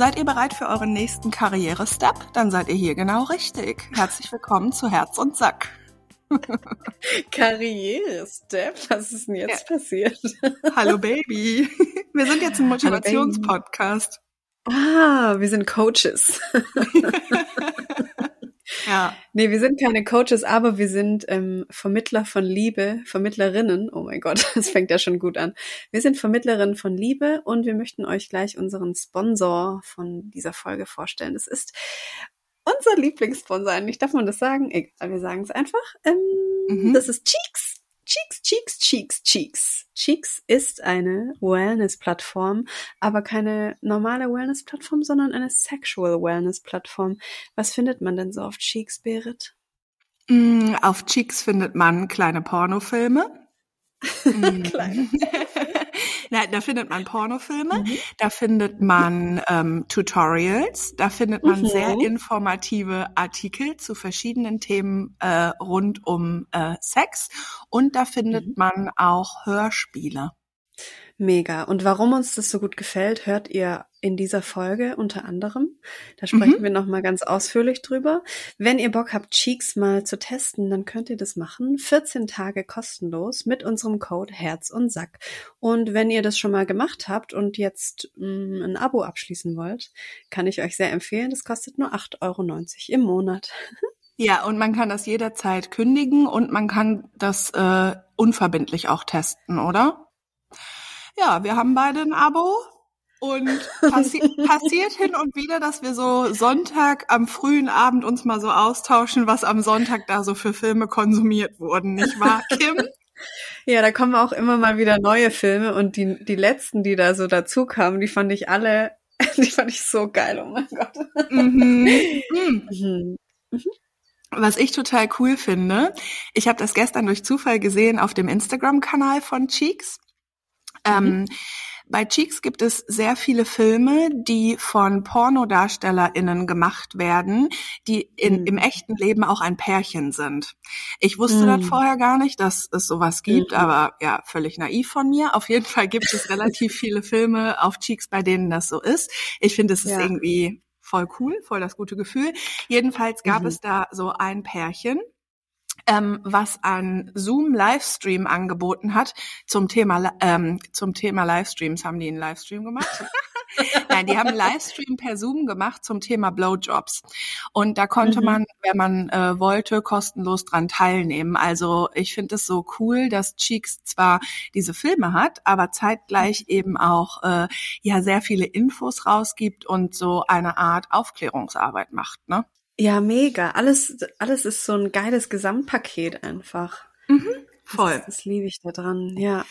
Seid ihr bereit für euren nächsten Karriere-Step? Dann seid ihr hier genau richtig. Herzlich willkommen zu Herz und Sack. Karriere-Step? Was ist denn jetzt ja. passiert? Hallo Baby. Wir sind jetzt ein Motivationspodcast. Ah, wir sind Coaches. Ja. Nee, wir sind keine Coaches, aber wir sind ähm, Vermittler von Liebe, Vermittlerinnen. Oh mein Gott, das fängt ja schon gut an. Wir sind Vermittlerinnen von Liebe und wir möchten euch gleich unseren Sponsor von dieser Folge vorstellen. Das ist unser Lieblingssponsor eigentlich. Darf man das sagen? Egal, wir sagen es einfach. Ähm, mhm. Das ist Cheeks. Cheeks, Cheeks, Cheeks, Cheeks. Cheeks ist eine Wellness-Plattform, aber keine normale Wellness-Plattform, sondern eine Sexual Wellness-Plattform. Was findet man denn so auf Cheeks, Berit? Mm, auf Cheeks findet man kleine Pornofilme. kleine. Na, da findet man Pornofilme, mhm. da findet man ähm, Tutorials, da findet man mhm. sehr informative Artikel zu verschiedenen Themen äh, rund um äh, Sex und da findet mhm. man auch Hörspiele. Mega. Und warum uns das so gut gefällt, hört ihr in dieser Folge unter anderem. Da sprechen mhm. wir nochmal ganz ausführlich drüber. Wenn ihr Bock habt, Cheeks mal zu testen, dann könnt ihr das machen. 14 Tage kostenlos mit unserem Code Herz und Sack. Und wenn ihr das schon mal gemacht habt und jetzt mh, mm, ein Abo abschließen wollt, kann ich euch sehr empfehlen. Das kostet nur 8,90 Euro im Monat. Ja, und man kann das jederzeit kündigen und man kann das äh, unverbindlich auch testen, oder? Ja, wir haben beide ein Abo. Und passi passiert hin und wieder, dass wir so Sonntag am frühen Abend uns mal so austauschen, was am Sonntag da so für Filme konsumiert wurden, nicht wahr, Kim? Ja, da kommen auch immer mal wieder neue Filme und die, die letzten, die da so dazu kamen, die fand ich alle, die fand ich so geil, oh mein Gott. Mhm. Mhm. Mhm. mhm. Was ich total cool finde, ich habe das gestern durch Zufall gesehen auf dem Instagram-Kanal von Cheeks. Ähm, mhm. bei Cheeks gibt es sehr viele Filme, die von PornodarstellerInnen gemacht werden, die in, mhm. im echten Leben auch ein Pärchen sind. Ich wusste mhm. das vorher gar nicht, dass es sowas gibt, mhm. aber ja, völlig naiv von mir. Auf jeden Fall gibt es relativ viele Filme auf Cheeks, bei denen das so ist. Ich finde, es ist ja. irgendwie voll cool, voll das gute Gefühl. Jedenfalls gab mhm. es da so ein Pärchen, ähm, was ein Zoom Livestream angeboten hat zum Thema ähm, zum Thema Livestreams haben die einen Livestream gemacht. Nein, die haben einen Livestream per Zoom gemacht zum Thema Blowjobs und da konnte mhm. man, wenn man äh, wollte, kostenlos dran teilnehmen. Also ich finde es so cool, dass Cheeks zwar diese Filme hat, aber zeitgleich mhm. eben auch äh, ja sehr viele Infos rausgibt und so eine Art Aufklärungsarbeit macht. Ne? Ja, mega. Alles, alles ist so ein geiles Gesamtpaket einfach. Mhm, voll. Das, das liebe ich da dran, ja.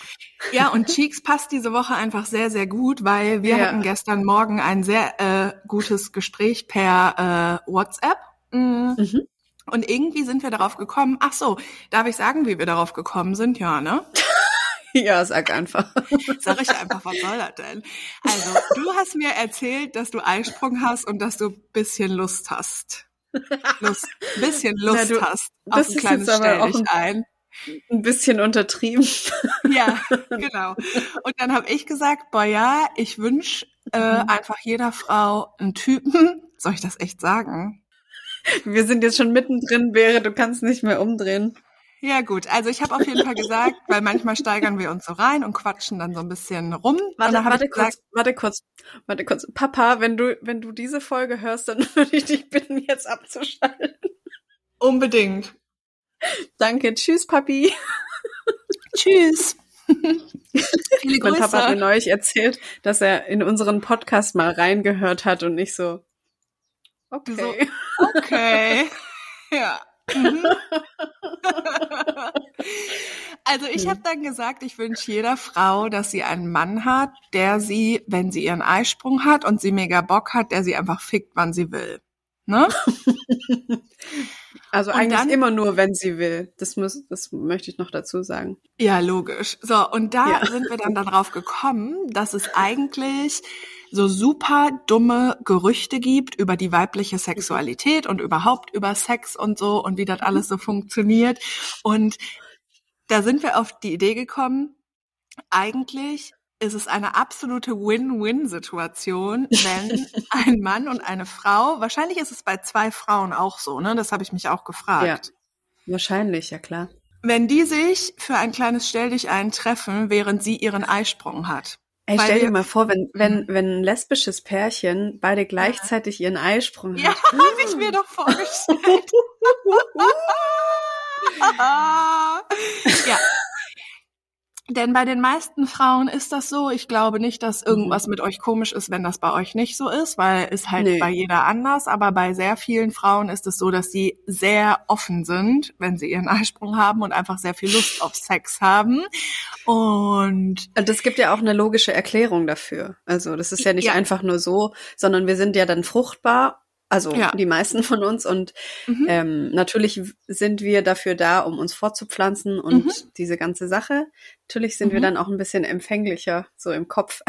Ja, und Cheeks passt diese Woche einfach sehr, sehr gut, weil wir ja. hatten gestern Morgen ein sehr äh, gutes Gespräch per äh, WhatsApp. Mhm. Mhm. Und irgendwie sind wir darauf gekommen, ach so, darf ich sagen, wie wir darauf gekommen sind? Ja, ne? Ja, sag einfach. Sag ich einfach, was soll das denn? Also, du hast mir erzählt, dass du Eisprung hast und dass du bisschen Lust hast. Lust, bisschen Lust Na, du, hast auf ein kleines Stell dich ein. Ein bisschen untertrieben. Ja, genau. Und dann habe ich gesagt, boah ja, ich wünsche äh, mhm. einfach jeder Frau einen Typen. Soll ich das echt sagen? Wir sind jetzt schon mittendrin, wäre, du kannst nicht mehr umdrehen. Ja gut, also ich habe auf jeden Fall gesagt, weil manchmal steigern wir uns so rein und quatschen dann so ein bisschen rum. Warte, warte kurz, gesagt, warte kurz, warte kurz. Papa, wenn du, wenn du diese Folge hörst, dann würde ich dich bitten, jetzt abzuschalten. Unbedingt. Danke, tschüss, Papi. tschüss. Viele Grüße. Mein Papa hat mir neulich erzählt, dass er in unseren Podcast mal reingehört hat und nicht so, okay. So, okay. ja. Mhm. also ich habe dann gesagt, ich wünsche jeder Frau, dass sie einen Mann hat, der sie, wenn sie ihren Eisprung hat und sie mega Bock hat, der sie einfach fickt, wann sie will. Ne? Also und eigentlich dann, immer nur, wenn sie will. Das muss, das möchte ich noch dazu sagen. Ja, logisch. So, und da ja. sind wir dann darauf gekommen, dass es eigentlich so super dumme Gerüchte gibt über die weibliche Sexualität und überhaupt über Sex und so und wie das alles so funktioniert. Und da sind wir auf die Idee gekommen, eigentlich ist es eine absolute Win-Win-Situation, wenn ein Mann und eine Frau, wahrscheinlich ist es bei zwei Frauen auch so, ne? Das habe ich mich auch gefragt. Ja, wahrscheinlich, ja klar. Wenn die sich für ein kleines Stell dich ein treffen, während sie ihren Eisprung hat. Ey, stell dir mal vor, wenn, wenn, wenn ein lesbisches Pärchen beide gleichzeitig ihren Eisprung Ja, hat. habe ich mir doch vorgestellt. ja. Denn bei den meisten Frauen ist das so. Ich glaube nicht, dass irgendwas mit euch komisch ist, wenn das bei euch nicht so ist, weil es halt Nee. bei jeder anders. Aber bei sehr vielen Frauen ist es so, dass sie sehr offen sind, wenn sie ihren Eisprung haben und einfach sehr viel Lust auf Sex haben. Und Das gibt ja auch eine logische Erklärung dafür. Also das ist ja nicht Ja. einfach nur so, sondern wir sind ja dann fruchtbar, also Ja. die meisten von uns. Und Mhm. ähm, natürlich sind wir dafür da, um uns fortzupflanzen und Mhm. diese ganze Sache. Natürlich sind wir Mhm. dann auch ein bisschen empfänglicher, so im Kopf.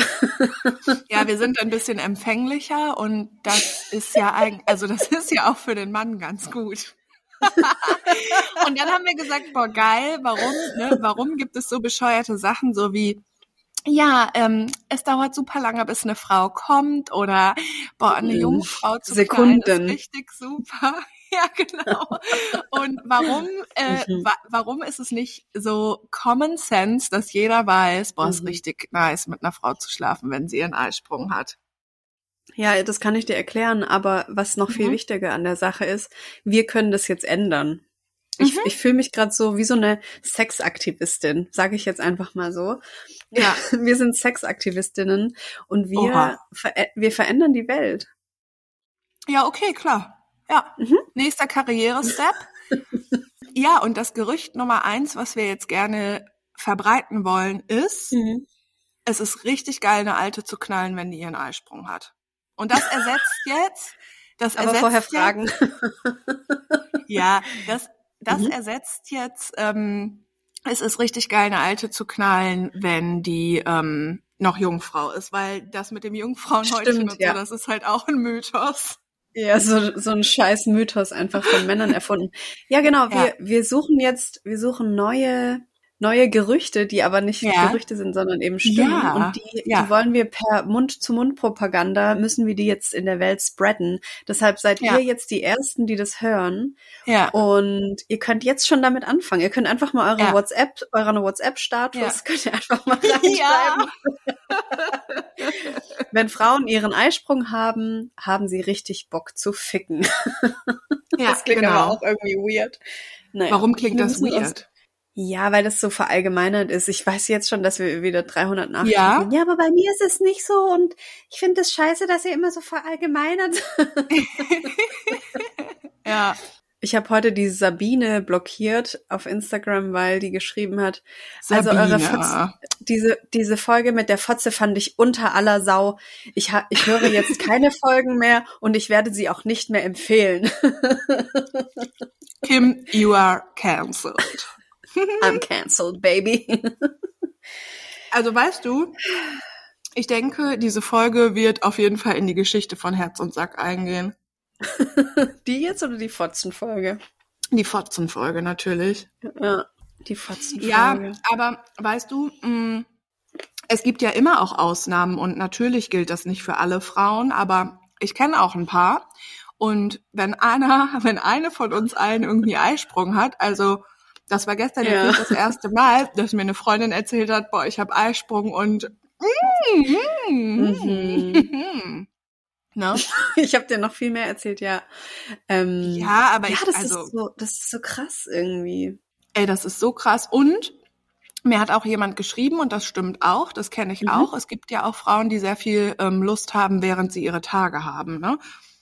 Ja, wir sind ein bisschen empfänglicher und das ist ja eigentlich, also das ist ja auch für den Mann ganz gut. und dann haben wir gesagt, boah, geil, warum, ne, warum gibt es so bescheuerte Sachen, so wie, ja, ähm, es dauert super lange, bis eine Frau kommt oder, boah, eine Mhm. junge Frau zu Sekunden. knallen ist richtig super. Ja, genau. Und warum, äh, Mhm. wa warum ist es nicht so Common Sense, dass jeder weiß, boah, ist Mhm. richtig nice, mit einer Frau zu schlafen, wenn sie ihren Eisprung hat? Ja, das kann ich dir erklären, aber was noch viel Mhm. wichtiger an der Sache ist, wir können das jetzt ändern. Ich, Mhm. ich fühle mich gerade so wie so eine Sexaktivistin, sage ich jetzt einfach mal so. Ja. Wir sind Sexaktivistinnen und wir, ver wir verändern die Welt. Ja, okay, klar. Ja. Mhm. Nächster Karriere-Step. ja, und das Gerücht Nummer eins, was wir jetzt gerne verbreiten wollen, ist, es ist richtig geil, eine Alte zu knallen, wenn die ihren Eisprung hat. Und das ersetzt jetzt, das Aber ersetzt vorher jetzt, fragen. Ja, das, das Mhm. ersetzt jetzt, ähm, es ist richtig geil, eine Alte zu knallen, wenn die ähm, noch Jungfrau ist, weil das mit dem Jungfrauenhäutchen Stimmt, und so, ja. das ist halt auch ein Mythos. Ja, so, so ein scheiß Mythos einfach von Männern erfunden. Ja, genau, Ja. wir, wir suchen jetzt, wir suchen neue, neue Gerüchte, die aber nicht Ja. Gerüchte sind, sondern eben Stimmen. Ja, Und die, ja. die wollen wir per Mund-zu-Mund-Propaganda, müssen wir die jetzt in der Welt spreaden. Deshalb seid ihr jetzt die Ersten, die das hören. Ja. Und ihr könnt jetzt schon damit anfangen. Ihr könnt einfach mal eure. WhatsApp, euren WhatsApp-Status, könnt ihr einfach mal reinschreiben. Wenn Frauen ihren Eisprung haben, haben sie richtig Bock zu ficken. Ja, das klingt genau. aber auch irgendwie weird. Naja, Warum klingt das weird? Ja, weil das so verallgemeinert ist. Ich weiß jetzt schon, dass wir wieder 300 Nachrichten Ja? Ja, aber bei mir ist es nicht so und ich finde es scheiße, dass ihr immer so verallgemeinert. Ja. Ich habe heute die Sabine blockiert auf Instagram, weil die geschrieben hat, also Sabine. eure Fotze, diese, diese Folge mit der Fotze fand ich unter aller Sau. Ich, ha, ich höre jetzt keine Folgen mehr und ich werde sie auch nicht mehr empfehlen. Kim, you are cancelled. I'm cancelled, baby. Also weißt du, ich denke, diese Folge wird auf jeden Fall in die Geschichte von Herz und Sack eingehen. Die jetzt oder die Fotzenfolge? Die Fotzenfolge natürlich. Ja, die Fotzenfolge. Ja, aber weißt du, mh, es gibt ja immer auch Ausnahmen und natürlich gilt das nicht für alle Frauen, aber ich kenne auch ein paar. Und wenn einer, wenn eine von uns allen irgendwie Eisprung hat, also das war gestern Ja. das erste Mal, dass mir eine Freundin erzählt hat, boah, ich habe Eisprung und mm, Mhm. ne? Ich habe dir noch viel mehr erzählt, ja. Ähm, Ja, aber ja, ich, das also, ist so, das ist so krass irgendwie. Ey, das ist so krass. Und mir hat auch jemand geschrieben, und das stimmt auch, das kenne ich Mhm. auch. Es gibt ja auch Frauen, die sehr viel ähm, Lust haben, während sie ihre Tage haben. Ne?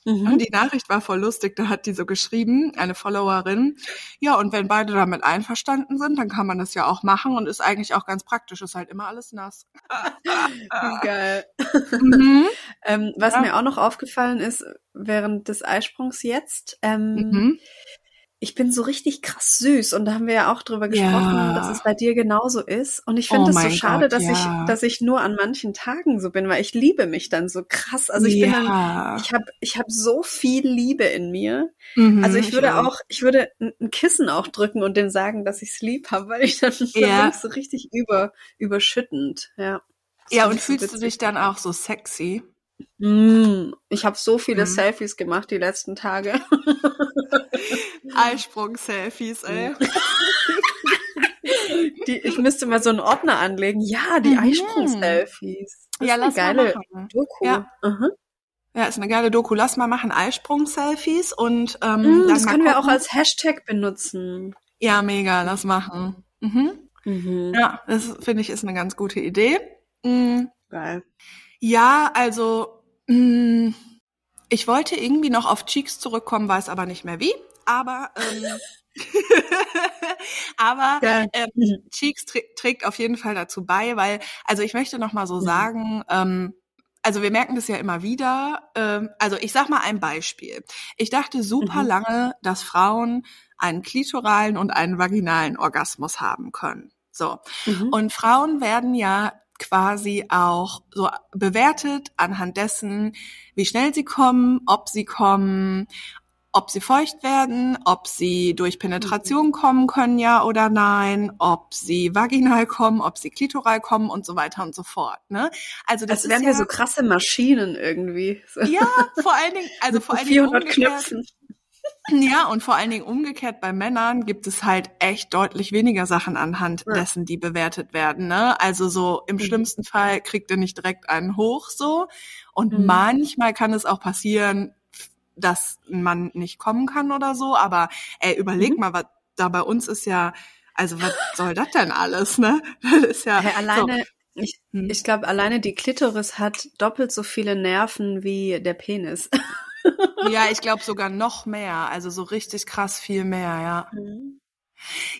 Mhm. Und die Nachricht war voll lustig, da hat die so geschrieben, eine Followerin. Ja, und wenn beide damit einverstanden sind, dann kann man das ja auch machen und ist eigentlich auch ganz praktisch, ist halt immer alles nass. Geil. Mhm. Ähm, was Ja. mir auch noch aufgefallen ist während des Eisprungs jetzt, ähm, Mhm. Ich bin so richtig krass süß und da haben wir ja auch drüber gesprochen, Ja. dass es bei dir genauso ist. Und ich Oh finde es so mein schade, Gott, dass ja. ich, dass ich nur an manchen Tagen so bin, weil ich liebe mich dann so krass. Also ich bin dann, ja. ich habe, ich habe so viel Liebe in mir. Mhm, Also ich würde auch, ich würde ein Kissen auch drücken und dem sagen, dass ich es lieb habe, weil ich dann, dann Ja. so richtig über, überschüttend. Ja. Das ja, und fühlst so du dich dann auch so sexy? Mm, ich habe so viele mm. Selfies gemacht die letzten Tage. Eisprung-Selfies, ey. Die, ich müsste mal so einen Ordner anlegen. Ja, die mhm. Eisprung-Selfies. Ja, lass geile mal machen. Doku. Ja. Uh-huh. Ja, ist eine geile Doku. Lass mal machen Eisprung-Selfies und ähm, mm, das können wir auch als Hashtag benutzen. Ja, mega, lass machen. Mhm. Mhm. Ja, das finde ich ist eine ganz gute Idee. Mhm. Geil. Ja, also mh, ich wollte irgendwie noch auf Cheeks zurückkommen, weiß aber nicht mehr wie. Aber ähm, aber ja. ähm, Cheeks trägt auf jeden Fall dazu bei, weil also ich möchte noch mal so mhm. sagen. Ähm, also wir merken das ja immer wieder. Ähm, also ich sag mal ein Beispiel. Ich dachte super mhm. lange, dass Frauen einen klitoralen und einen vaginalen Orgasmus haben können. So. Mhm. Und Frauen werden ja quasi auch so bewertet anhand dessen, wie schnell sie kommen, ob sie kommen, ob sie feucht werden, ob sie durch Penetration mhm. kommen können, ja oder nein, ob sie vaginal kommen, ob sie klitoral kommen und so weiter und so fort. Ne? Also das Als wären ja, wir so krasse Maschinen irgendwie. Ja, vor allen Dingen, also vor allen Dingen 400 Knöpfen. Ja, und vor allen Dingen umgekehrt bei Männern gibt es halt echt deutlich weniger Sachen anhand ja. dessen, die bewertet werden. Ne? Also so im mhm. schlimmsten Fall kriegt er nicht direkt einen hoch so. Und mhm. manchmal kann es auch passieren, dass man nicht kommen kann oder so. Aber ey, überleg mhm. mal, was da bei uns ist ja, also was soll das denn alles, ne? Das ist ja. Hey, alleine, so. ich, hm. ich glaube, alleine die Klitoris hat doppelt so viele Nerven wie der Penis. ja, ich glaube sogar noch mehr. Also so richtig krass viel mehr, ja. Mhm.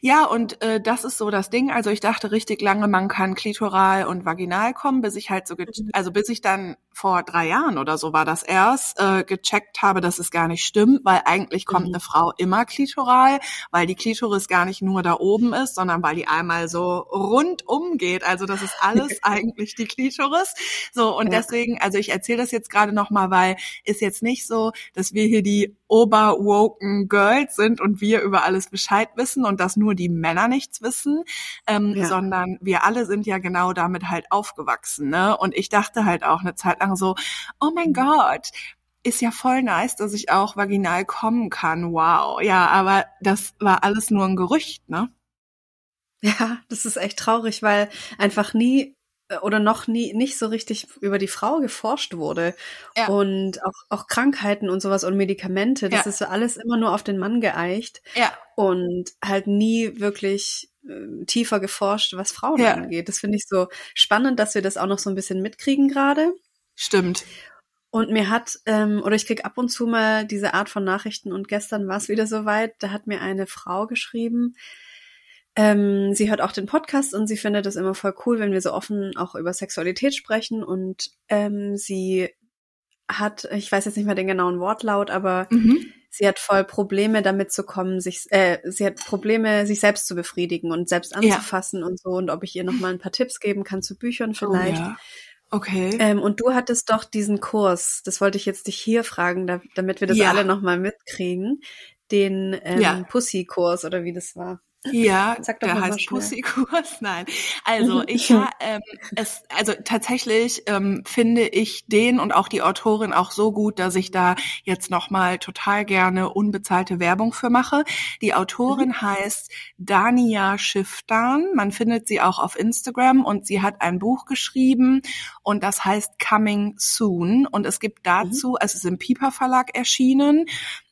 Ja, und äh, das ist so das Ding. Also ich dachte richtig lange, man kann klitoral und vaginal kommen, bis ich halt so, mhm. also bis ich dann vor drei Jahren oder so war das erst, äh, gecheckt habe, dass es gar nicht stimmt, weil eigentlich kommt mhm. eine Frau immer klitoral, weil die Klitoris gar nicht nur da oben ist, sondern weil die einmal so rundum geht. Also das ist alles eigentlich die Klitoris. So, und ja. deswegen, also ich erzähle das jetzt gerade nochmal, weil ist jetzt nicht so, dass wir hier die oberwoken Girls sind und wir über alles Bescheid wissen und dass nur die Männer nichts wissen, ähm, ja. sondern wir alle sind ja genau damit halt aufgewachsen. Ne? Und ich dachte halt auch eine Zeit lang so, oh mein Gott, ist ja voll nice, dass ich auch vaginal kommen kann. Wow. Ja, aber das war alles nur ein Gerücht, ne? Ja, das ist echt traurig, weil einfach nie äh, oder noch nie nicht so richtig über die Frau geforscht wurde ja. und auch, auch Krankheiten und sowas und Medikamente, das ja. ist so alles immer nur auf den Mann geeicht ja. und halt nie wirklich äh, tiefer geforscht, was Frauen angeht. Das finde ich so spannend, dass wir das auch noch so ein bisschen mitkriegen gerade. Stimmt. Und mir hat, ähm, oder ich krieg ab und zu mal diese Art von Nachrichten und gestern war es wieder soweit, da hat mir eine Frau geschrieben, ähm, sie hört auch den Podcast und sie findet es immer voll cool, wenn wir so offen auch über Sexualität sprechen. Und ähm, sie hat, ich weiß jetzt nicht mehr den genauen Wortlaut, aber mhm. sie hat voll Probleme damit zu kommen, sich, äh, sie hat Probleme, sich selbst zu befriedigen und selbst anzufassen ja. und so. Und ob ich ihr noch mal ein paar Tipps geben kann zu Büchern vielleicht. Oh, ja. Okay. Ähm, und du hattest doch diesen Kurs, das wollte ich jetzt dich hier fragen, da, damit wir das ja. alle noch mal mitkriegen, den ähm, ja. Pussy-Kurs oder wie das war. Ja, Sag doch der heißt Pussykurs. Nein, also ich ja, ähm, es, also tatsächlich ähm, finde ich den und auch die Autorin auch so gut, dass ich da jetzt noch mal total gerne unbezahlte Werbung für mache. Die Autorin mhm. heißt Dania Schifftan. Man findet sie auch auf Instagram und sie hat ein Buch geschrieben und das heißt Coming Soon und es gibt mhm. dazu, mhm. es ist im Piper Verlag erschienen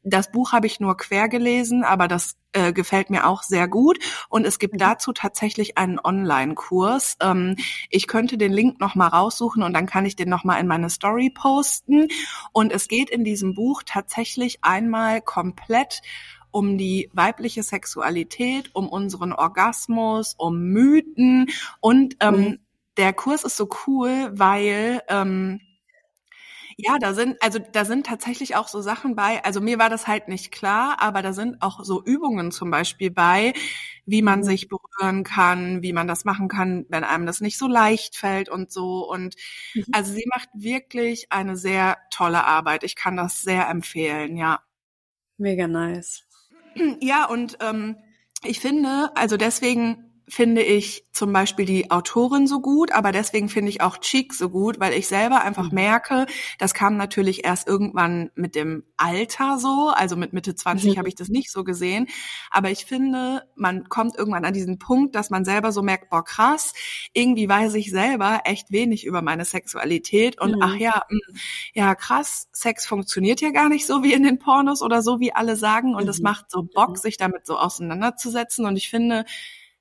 das Buch habe ich nur quer gelesen, aber das äh, gefällt mir auch sehr gut. Und es gibt mhm. dazu tatsächlich einen Online-Kurs. Ähm, ich könnte den Link noch mal raussuchen und dann kann ich den noch mal in meine Story posten. Und es geht in diesem Buch tatsächlich einmal komplett um die weibliche Sexualität, um unseren Orgasmus, um Mythen und ähm, mhm. der Kurs ist so cool, weil ähm, ja, da sind, also da sind tatsächlich auch so Sachen bei, also mir war das halt nicht klar, aber da sind auch so Übungen zum Beispiel bei, wie man mhm. sich berühren kann, wie man das machen kann, wenn einem das nicht so leicht fällt und so. Und mhm. also sie macht wirklich eine sehr tolle Arbeit. Ich kann das sehr empfehlen, ja. Mega nice. Ja, und ähm, ich finde, also deswegen finde ich zum Beispiel die Autorin so gut, aber deswegen finde ich auch Cheek so gut, weil ich selber einfach mhm. merke, das kam natürlich erst irgendwann mit dem Alter so, also mit Mitte 20 mhm. habe ich das nicht so gesehen, aber ich finde, man kommt irgendwann an diesen Punkt, dass man selber so merkt, boah krass, irgendwie weiß ich selber echt wenig über meine Sexualität und mhm. ach ja, mh, hm, ja krass, Sex funktioniert ja gar nicht so wie in den Pornos oder so wie alle sagen und es mhm. macht so Bock, mhm. sich damit so auseinanderzusetzen und ich finde,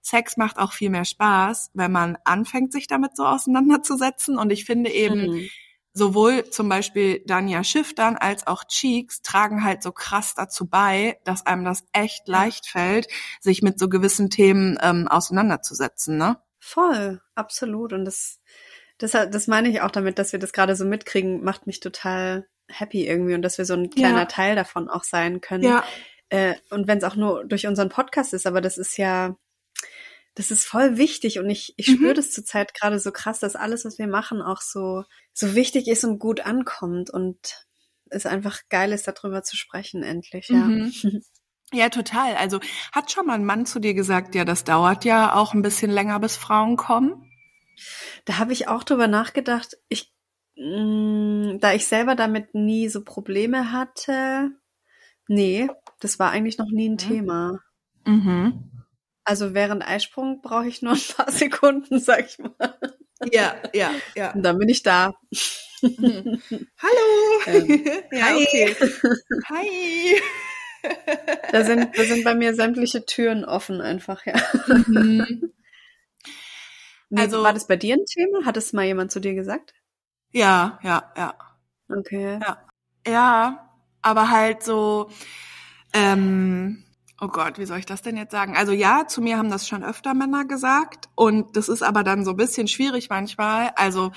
Sex macht auch viel mehr Spaß, wenn man anfängt, sich damit so auseinanderzusetzen. Und ich finde eben, mhm. sowohl zum Beispiel Dania Schiff dann als auch Cheeks tragen halt so krass dazu bei, dass einem das echt leicht fällt, sich mit so gewissen Themen ähm, auseinanderzusetzen, ne? Voll, absolut. Und das, das, das meine ich auch damit, dass wir das gerade so mitkriegen, macht mich total happy irgendwie und dass wir so ein kleiner ja. Teil davon auch sein können. Ja. Äh, und wenn es auch nur durch unseren Podcast ist, aber das ist ja, das ist voll wichtig und ich, ich mhm. spüre das zurzeit gerade so krass, dass alles, was wir machen, auch so, so wichtig ist und gut ankommt und es einfach geil ist, darüber zu sprechen, endlich, ja. Mhm. Ja, total. Also hat schon mal ein Mann zu dir gesagt, ja, das dauert ja auch ein bisschen länger, bis Frauen kommen? Da habe ich auch drüber nachgedacht. Ich, mh, mm, da ich selber damit nie so Probleme hatte, nee, das war eigentlich noch nie ein mhm. Thema. Mhm. Also während Eisprung brauche ich nur ein paar Sekunden, sag ich mal. Ja, ja, ja. Und dann bin ich da. Hallo. Ähm, ja, hi. Okay. Hi. Da sind, da sind bei mir sämtliche Türen offen einfach, ja. Mhm. Also war das bei dir ein Thema? Hat es mal jemand zu dir gesagt? Ja, ja, ja. Okay. Ja, ja aber halt so, ähm, Oh Gott, wie soll ich das denn jetzt sagen? Also ja, zu mir haben das schon öfter Männer gesagt und das ist aber dann so ein bisschen schwierig manchmal. Also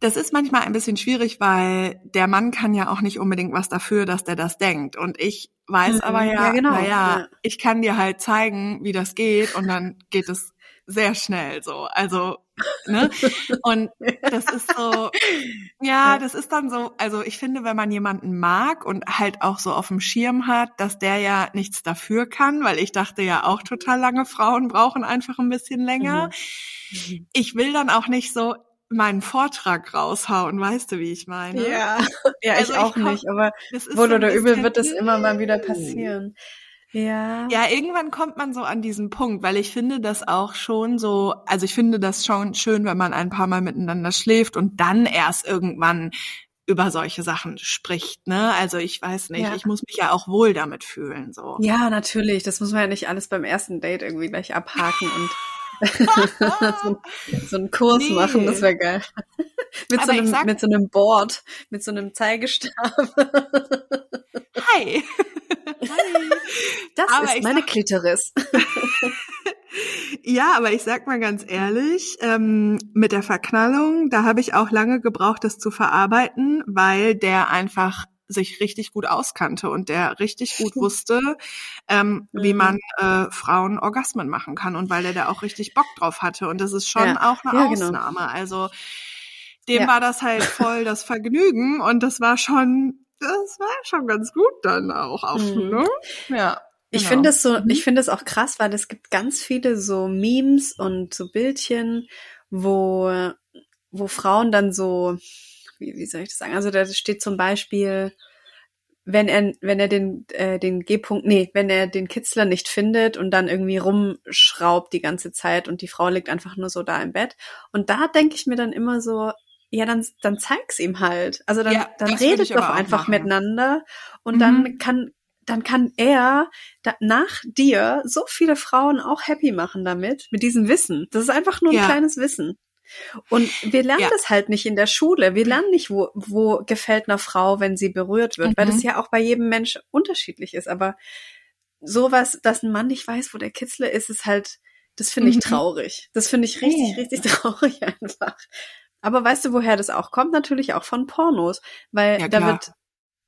das ist manchmal ein bisschen schwierig, weil der Mann kann ja auch nicht unbedingt was dafür, dass der das denkt. Und ich weiß mhm, aber ja, ja genau. naja, ja. ich kann dir halt zeigen, wie das geht und dann geht es sehr schnell so. Also, ne? Und das ist so, ja, das ist dann so, also ich finde, wenn man jemanden mag und halt auch so auf dem Schirm hat, dass der ja nichts dafür kann, weil ich dachte ja auch total lange Frauen brauchen einfach ein bisschen länger. Mhm. Ich will dann auch nicht so meinen Vortrag raushauen, weißt du, wie ich meine? Ja, ja, also ich auch ich nicht, aber wohl oder übel wird das immer mal wieder passieren. Ja. Ja, irgendwann kommt man so an diesen Punkt, weil ich finde das auch schon so, also ich finde das schon schön, wenn man ein paar Mal miteinander schläft und dann erst irgendwann über solche Sachen spricht, ne? Also ich weiß nicht, ja. ich muss mich ja auch wohl damit fühlen, so. Ja, natürlich. Das muss man ja nicht alles beim ersten Date irgendwie gleich abhaken und so, so einen Kurs nee. machen, das wäre geil. mit, so einem, sag, mit so einem Board, mit so einem Zeigestab. Hi. Hi. Das aber ist meine sag, Klitoris. ja, aber ich sag mal ganz ehrlich, ähm, mit der Verknallung, da habe ich auch lange gebraucht, das zu verarbeiten, weil der einfach sich richtig gut auskannte und der richtig gut wusste, ähm, mhm. wie man äh, Frauen Orgasmen machen kann und weil der da auch richtig Bock drauf hatte. Und das ist schon ja. auch eine ja, genau. Ausnahme. Genau. Also dem ja. war das halt voll das Vergnügen und das war schon das war schon ganz gut dann auch auf, mhm. ne? Ja. Ich genau. finde es so, mhm. ich finde es auch krass, weil es gibt ganz viele so Memes und so Bildchen, wo, wo Frauen dann so, wie, wie soll ich das sagen? Also da steht zum Beispiel, wenn er, wenn er den, äh, den G-Punkt, nee, wenn er den Kitzler nicht findet und dann irgendwie rumschraubt die ganze Zeit und die Frau liegt einfach nur so da im Bett. Und da denke ich mir dann immer so, ja, dann, dann zeig's ihm halt. Also dann, ja, dann redet doch einfach machen. miteinander und mhm. dann kann, dann kann er da, nach dir so viele Frauen auch happy machen damit, mit diesem Wissen. Das ist einfach nur ein ja. kleines Wissen. Und wir lernen ja. das halt nicht in der Schule. Wir lernen nicht, wo, wo gefällt einer Frau, wenn sie berührt wird, mhm. weil das mhm. ja auch bei jedem Mensch unterschiedlich ist. Aber sowas, dass ein Mann nicht weiß, wo der Kitzler ist, ist halt, das finde ich mhm. traurig. Das finde ich richtig, richtig traurig einfach. Aber weißt du, woher das auch kommt? Natürlich auch von Pornos, weil ja, da wird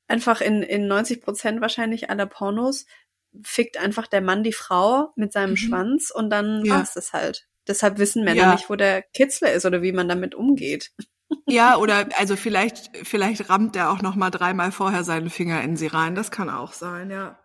einfach in, in 90 Prozent wahrscheinlich aller Pornos fickt einfach der Mann die Frau mit seinem mhm. Schwanz und dann ja. war's das halt. Deshalb wissen Männer ja. nicht, wo der Kitzler ist oder wie man damit umgeht. Ja, oder also vielleicht vielleicht rammt er auch noch mal dreimal vorher seinen Finger in sie rein. Das kann auch sein, ja.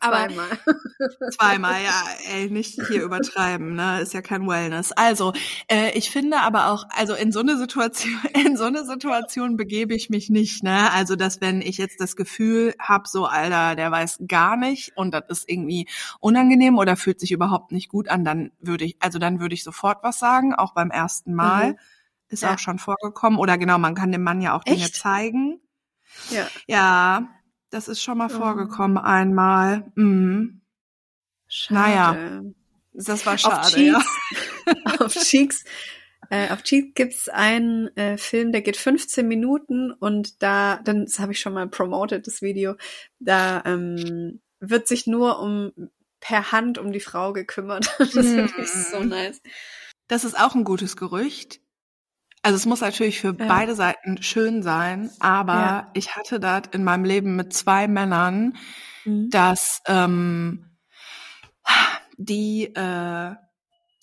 Aber zweimal. zweimal, ja, ey, nicht hier übertreiben, ne? Ist ja kein Wellness. Also, äh, ich finde aber auch, also in so eine Situation, in so eine Situation begebe ich mich nicht, ne? Also, dass wenn ich jetzt das Gefühl hab, so, Alter, der weiß gar nicht und das ist irgendwie unangenehm oder fühlt sich überhaupt nicht gut an, dann würde ich, also dann würde ich sofort was sagen, auch beim ersten Mal. Mhm. Ist ja. auch schon vorgekommen. Oder genau, man kann dem Mann ja auch Echt? Dinge zeigen. Ja. Ja, das ist schon mal oh. vorgekommen einmal. Mhm. Schade. Naja, das war schade, auf Cheeks, ja. auf Cheeks, äh, auf Cheeks gibt's einen äh, Film, der geht 15 Minuten und da, dann, das habe ich schon mal promoted, das Video, da ähm, wird sich nur um per Hand um die Frau gekümmert. das finde ich so mhm. nice. Das ist auch ein gutes Gerücht. Also es muss natürlich für ja. beide Seiten schön sein, aber ja. ich hatte das in meinem Leben mit zwei Männern, mhm. dass ähm, die äh,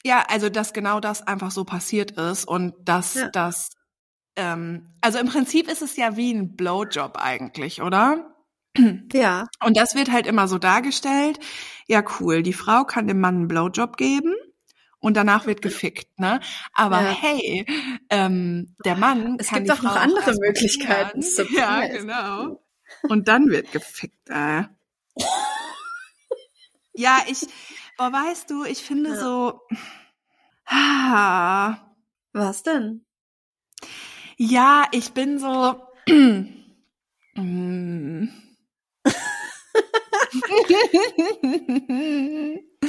ja, also dass genau das einfach so passiert ist und dass ja. das ähm, also im Prinzip ist es ja wie ein Blowjob eigentlich, oder? Ja. Und das wird halt immer so dargestellt. Ja, cool. Die Frau kann dem Mann einen Blowjob geben und danach wird gefickt, ne? Aber ja. hey, ähm, der Mann es gibt doch noch andere Möglichkeiten. Ja, genau. Und dann wird gefickt. Äh. ja, ich, oh, weißt du, ich finde ja. so. Ah, Was denn? Ja, ich bin so. mm.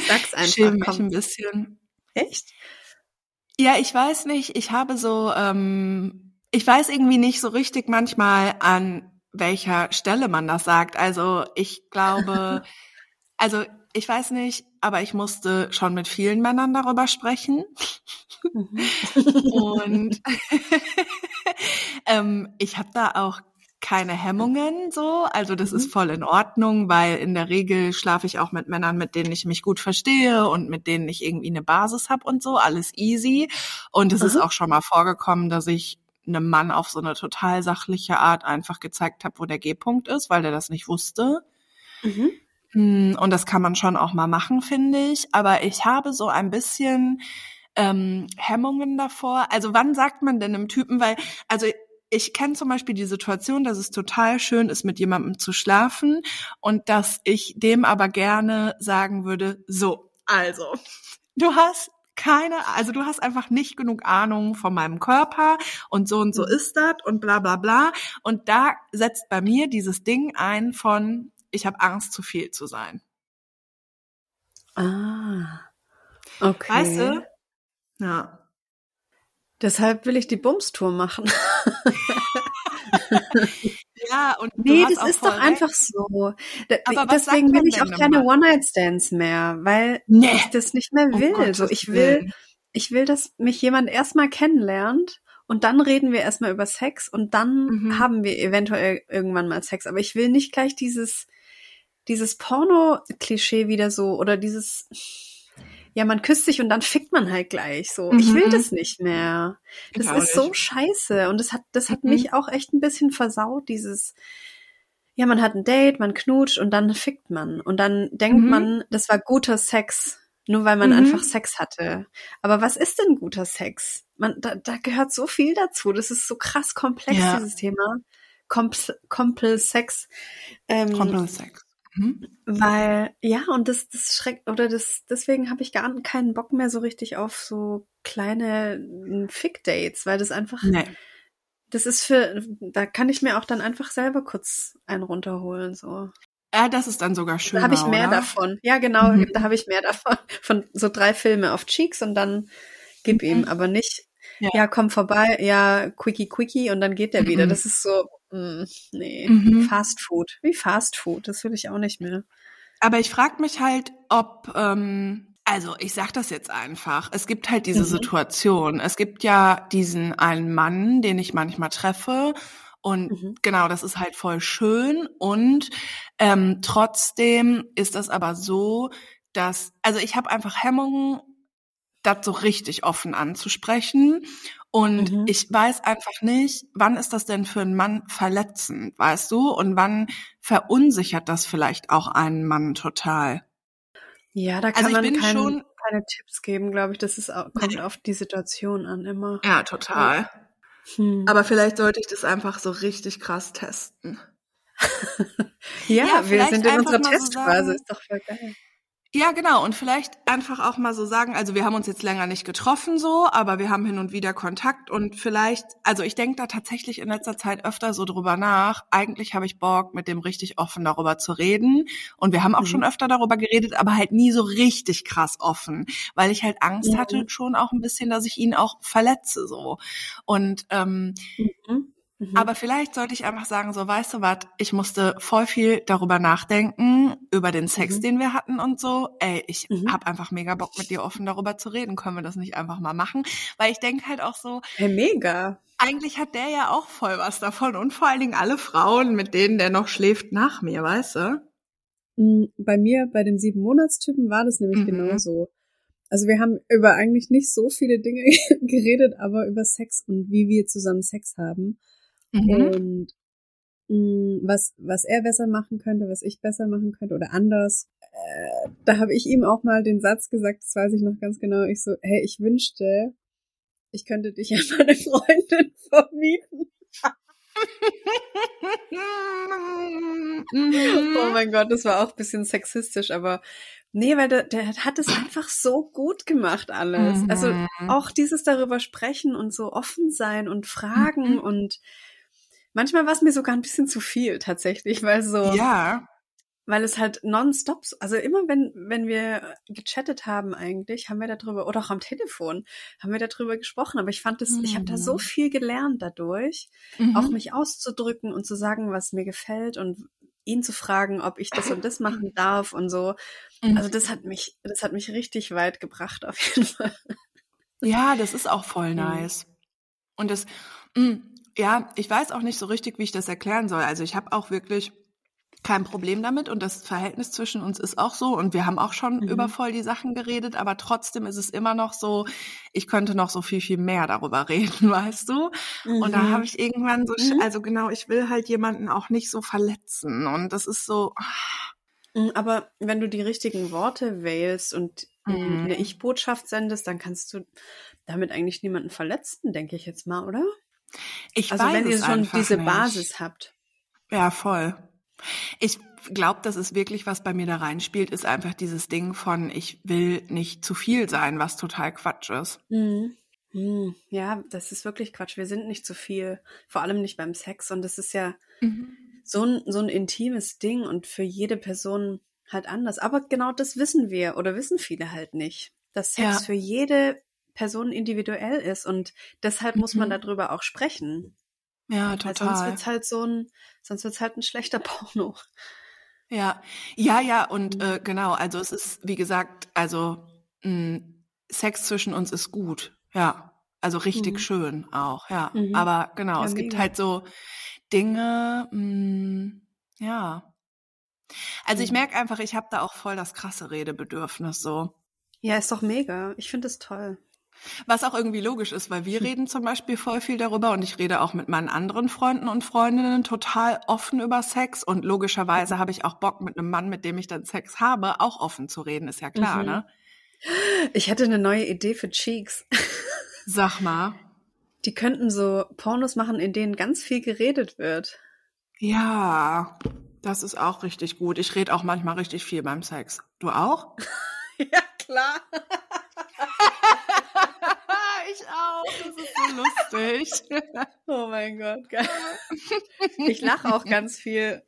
Sag's einfach. Schäme mich ein bisschen. Echt? Ja, ich weiß nicht. Ich habe so, ähm, ich weiß irgendwie nicht so richtig manchmal an welcher Stelle man das sagt. Also ich glaube, also ich weiß nicht, aber ich musste schon mit vielen Männern darüber sprechen. Mhm. Und ähm, ich habe da auch keine Hemmungen so. Also das mhm. ist voll in Ordnung, weil in der Regel schlafe ich auch mit Männern, mit denen ich mich gut verstehe und mit denen ich irgendwie eine Basis habe und so. Alles easy. Und es mhm. ist auch schon mal vorgekommen, dass ich einem Mann auf so eine total sachliche Art einfach gezeigt habe, wo der G-Punkt ist, weil der das nicht wusste. Mhm. Hm, und das kann man schon auch mal machen, finde ich. Aber ich habe so ein bisschen ähm, Hemmungen davor. Also wann sagt man denn einem Typen, weil, also ich kenne zum Beispiel die Situation, dass es total schön ist, mit jemandem zu schlafen und dass ich dem aber gerne sagen würde, so, also, du hast keine, also du hast einfach nicht genug Ahnung von meinem Körper und so und so mhm. ist das und bla bla bla. Und da setzt bei mir dieses Ding ein von, ich habe Angst, zu viel zu sein. Ah. Okay. Weißt du? Ja. Deshalb will ich die Bumstour machen. ja, und nee, das ist doch recht. einfach so. Aber deswegen will ich auch keine One-Night-Stands mehr, weil nee. ich das nicht mehr will. Oh so, ich will, ich will, dass mich jemand erstmal kennenlernt und dann reden wir erstmal über Sex und dann mhm. haben wir eventuell irgendwann mal Sex. Aber ich will nicht gleich dieses, dieses Porno-Klischee wieder so oder dieses, ja, man küsst sich und dann fickt man halt gleich so. Mhm. Ich will mhm. das nicht mehr. Das ist so scheiße. Und das hat, das hat mhm. mich auch echt ein bisschen versaut, dieses, ja, man hat ein Date, man knutscht und dann fickt man. Und dann denkt mhm. man, das war guter Sex, nur weil man mhm. einfach Sex hatte. Aber was ist denn guter Sex? Man, da, da gehört so viel dazu. Das ist so krass komplex, ja. dieses Thema. Kompl Sex. Ähm, Kompl Sex. Mhm. Weil, ja, und das, das schreckt, oder das, deswegen habe ich gar keinen Bock mehr so richtig auf so kleine Fick-Dates, weil das einfach, nee. das ist für, da kann ich mir auch dann einfach selber kurz einen runterholen, so. Ja, das ist dann sogar schön. Da habe ich mehr oder? davon. Ja, genau, mhm. da habe ich mehr davon. Von so drei Filme auf Cheeks und dann gib mhm. ihm, aber nicht, ja. ja. komm vorbei, ja, quickie, quickie und dann geht der wieder. Mhm. Das ist so, mh, nee, mhm. Fast Food. Wie Fast Food, das will ich auch nicht mehr. Aber ich frage mich halt, ob, ähm, also ich sag das jetzt einfach, es gibt halt diese mhm. Situation. Es gibt ja diesen einen Mann, den ich manchmal treffe. Und mhm. genau, das ist halt voll schön. Und ähm, trotzdem ist das aber so, dass, also ich habe einfach Hemmungen, das so richtig offen anzusprechen. Und mhm. ich weiß einfach nicht, wann ist das denn für einen Mann verletzend, weißt du? Und wann verunsichert das vielleicht auch einen Mann total? Ja, da kann also man kein, schon, keine Tipps geben, glaube ich. Das ist, kommt auf die Situation an immer. Ja, total. Hm. Aber vielleicht sollte ich das einfach so richtig krass testen. ja, ja wir sind in unserer Testphase, so ist doch voll geil. Ja, genau. Und vielleicht einfach auch mal so sagen, also wir haben uns jetzt länger nicht getroffen so, aber wir haben hin und wieder Kontakt und vielleicht, also ich denke da tatsächlich in letzter Zeit öfter so drüber nach. Eigentlich habe ich Bock, mit dem richtig offen darüber zu reden. Und wir haben auch mhm. schon öfter darüber geredet, aber halt nie so richtig krass offen, weil ich halt Angst mhm. hatte schon auch ein bisschen, dass ich ihn auch verletze so. Und ähm, mhm. Mhm. Aber vielleicht sollte ich einfach sagen, so weißt du was, ich musste voll viel darüber nachdenken, über den Sex, mhm. den wir hatten und so. Ey, ich mhm. hab einfach mega Bock mit dir offen darüber zu reden. Können wir das nicht einfach mal machen? Weil ich denke halt auch so. Hey, mega. Eigentlich hat der ja auch voll was davon und vor allen Dingen alle Frauen, mit denen der noch schläft nach mir, weißt du? Mm, bei mir, bei dem sieben Monatstypen war das nämlich mhm. genauso. Also wir haben über eigentlich nicht so viele Dinge geredet, aber über Sex und wie wir zusammen Sex haben. Mhm. Und mh, mm, was, was er besser machen könnte, was ich besser machen könnte oder anders. Äh, da habe ich ihm auch mal den Satz gesagt, das weiß ich noch ganz genau. Ich so, hey, ich wünschte, ich könnte dich an meine Freundin vermieten. oh mein Gott, das war auch ein bisschen sexistisch, aber nee, weil der, der hat es einfach so gut gemacht alles. Also mhm. auch dieses darüber sprechen und so offen sein und fragen mhm. und Manchmal war es mir sogar ein bisschen zu viel tatsächlich, weil so. Ja. Weil es halt nonstop, also immer wenn, wenn wir gechattet haben eigentlich, haben wir darüber, oder auch am Telefon, haben wir darüber gesprochen. Aber ich fand es, mhm. ich habe da so mhm. viel gelernt dadurch, mhm. auch mich auszudrücken und zu sagen, was mir gefällt und ihn zu fragen, ob ich das und das machen darf und so. Mhm. Also das hat mich, das hat mich richtig weit gebracht auf jeden Fall. Ja, das ist auch voll nice. Und das, mh, mm, ja, ich weiß auch nicht so richtig, wie ich das erklären soll. Also ich habe auch wirklich kein Problem damit und das Verhältnis zwischen uns ist auch so und wir haben auch schon mhm. über voll die Sachen geredet, aber trotzdem ist es immer noch so, ich könnte noch so viel, viel mehr darüber reden, weißt du? Mhm. Und da mhm. habe ich irgendwann so, mhm. also genau, ich will halt jemanden auch nicht so verletzen und das ist so. Mhm, aber wenn du die richtigen Worte wählst und mhm. eine Ich-Botschaft sendest, dann kannst du damit eigentlich niemanden verletzen, denke ich jetzt mal, oder? Ich also weiß wenn ihr schon diese nicht. Basis habt. Ja, voll. Ich glaube, dass es wirklich was bei mir da reinspielt, ist einfach dieses Ding von, ich will nicht zu viel sein, was total Quatsch ist. Mhm. Mhm. Ja, das ist wirklich Quatsch. Wir sind nicht zu viel, vor allem nicht beim Sex. Und das ist ja mhm. so, ein, so ein intimes Ding und für jede Person halt anders. Aber genau das wissen wir oder wissen viele halt nicht. Dass Sex ja. für jede Person individuell ist und deshalb mhm. muss man mhm. darüber auch sprechen. Ja, total. Weil sonst wird's halt so ein, sonst wird's halt ein schlechter Porno. Ja, ja, ja, und mhm. äh, genau, also es ist, wie gesagt, also mh, Sex zwischen uns ist gut, ja. Also richtig mhm. schön auch, ja. Mhm. Aber genau, ja, es gibt halt so Dinge, mh, ja. Also ich merke einfach, ich habe da auch voll das krasse Redebedürfnis so. Ja, ist doch mega. Ich finde es toll. Was auch irgendwie logisch ist, weil wir reden zum Beispiel voll viel darüber und ich rede auch mit meinen anderen Freunden und Freundinnen total offen über Sex und logischerweise habe ich auch Bock mit einem Mann, mit dem ich dann Sex habe, auch offen zu reden, ist ja klar, mhm. ne? Ich hatte eine neue Idee für Cheeks. Sag mal. Die könnten so Pornos machen, in denen ganz viel geredet wird. Ja, das ist auch richtig gut. Ich rede auch manchmal richtig viel beim Sex. Du auch? ja, klar. Ich auch. Das ist so lustig. Oh mein Gott, geil. Ich lache auch ganz viel.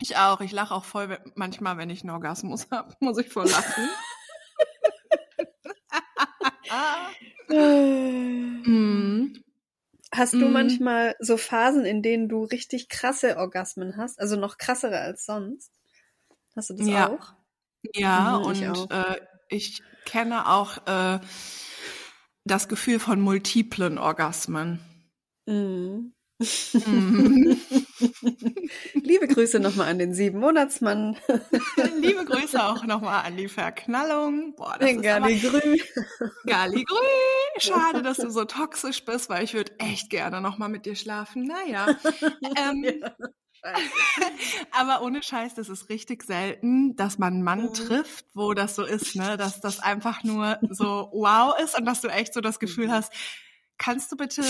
Ich auch. Ich lache auch voll manchmal, wenn ich einen Orgasmus habe, muss ich voll lachen. mm. Hast du mm. manchmal so Phasen, in denen du richtig krasse Orgasmen hast? Also noch krassere als sonst? Hast du das ja. auch? Ja, mhm, und ich, äh, ich kenne auch äh, das Gefühl von multiplen Orgasmen. Mhm. Mhm. Liebe Grüße nochmal an den sieben Monatsmann. Liebe Grüße auch nochmal an die Verknallung. Boah, das den Galligrü. Galligrü. Schade, dass du so toxisch bist, weil ich würde echt gerne nochmal mit dir schlafen. Naja. Ähm, ja. Aber ohne Scheiß, das ist richtig selten, dass man einen Mann trifft, wo das so ist, ne, dass das einfach nur so wow ist und dass du echt so das Gefühl mhm. hast, kannst du bitte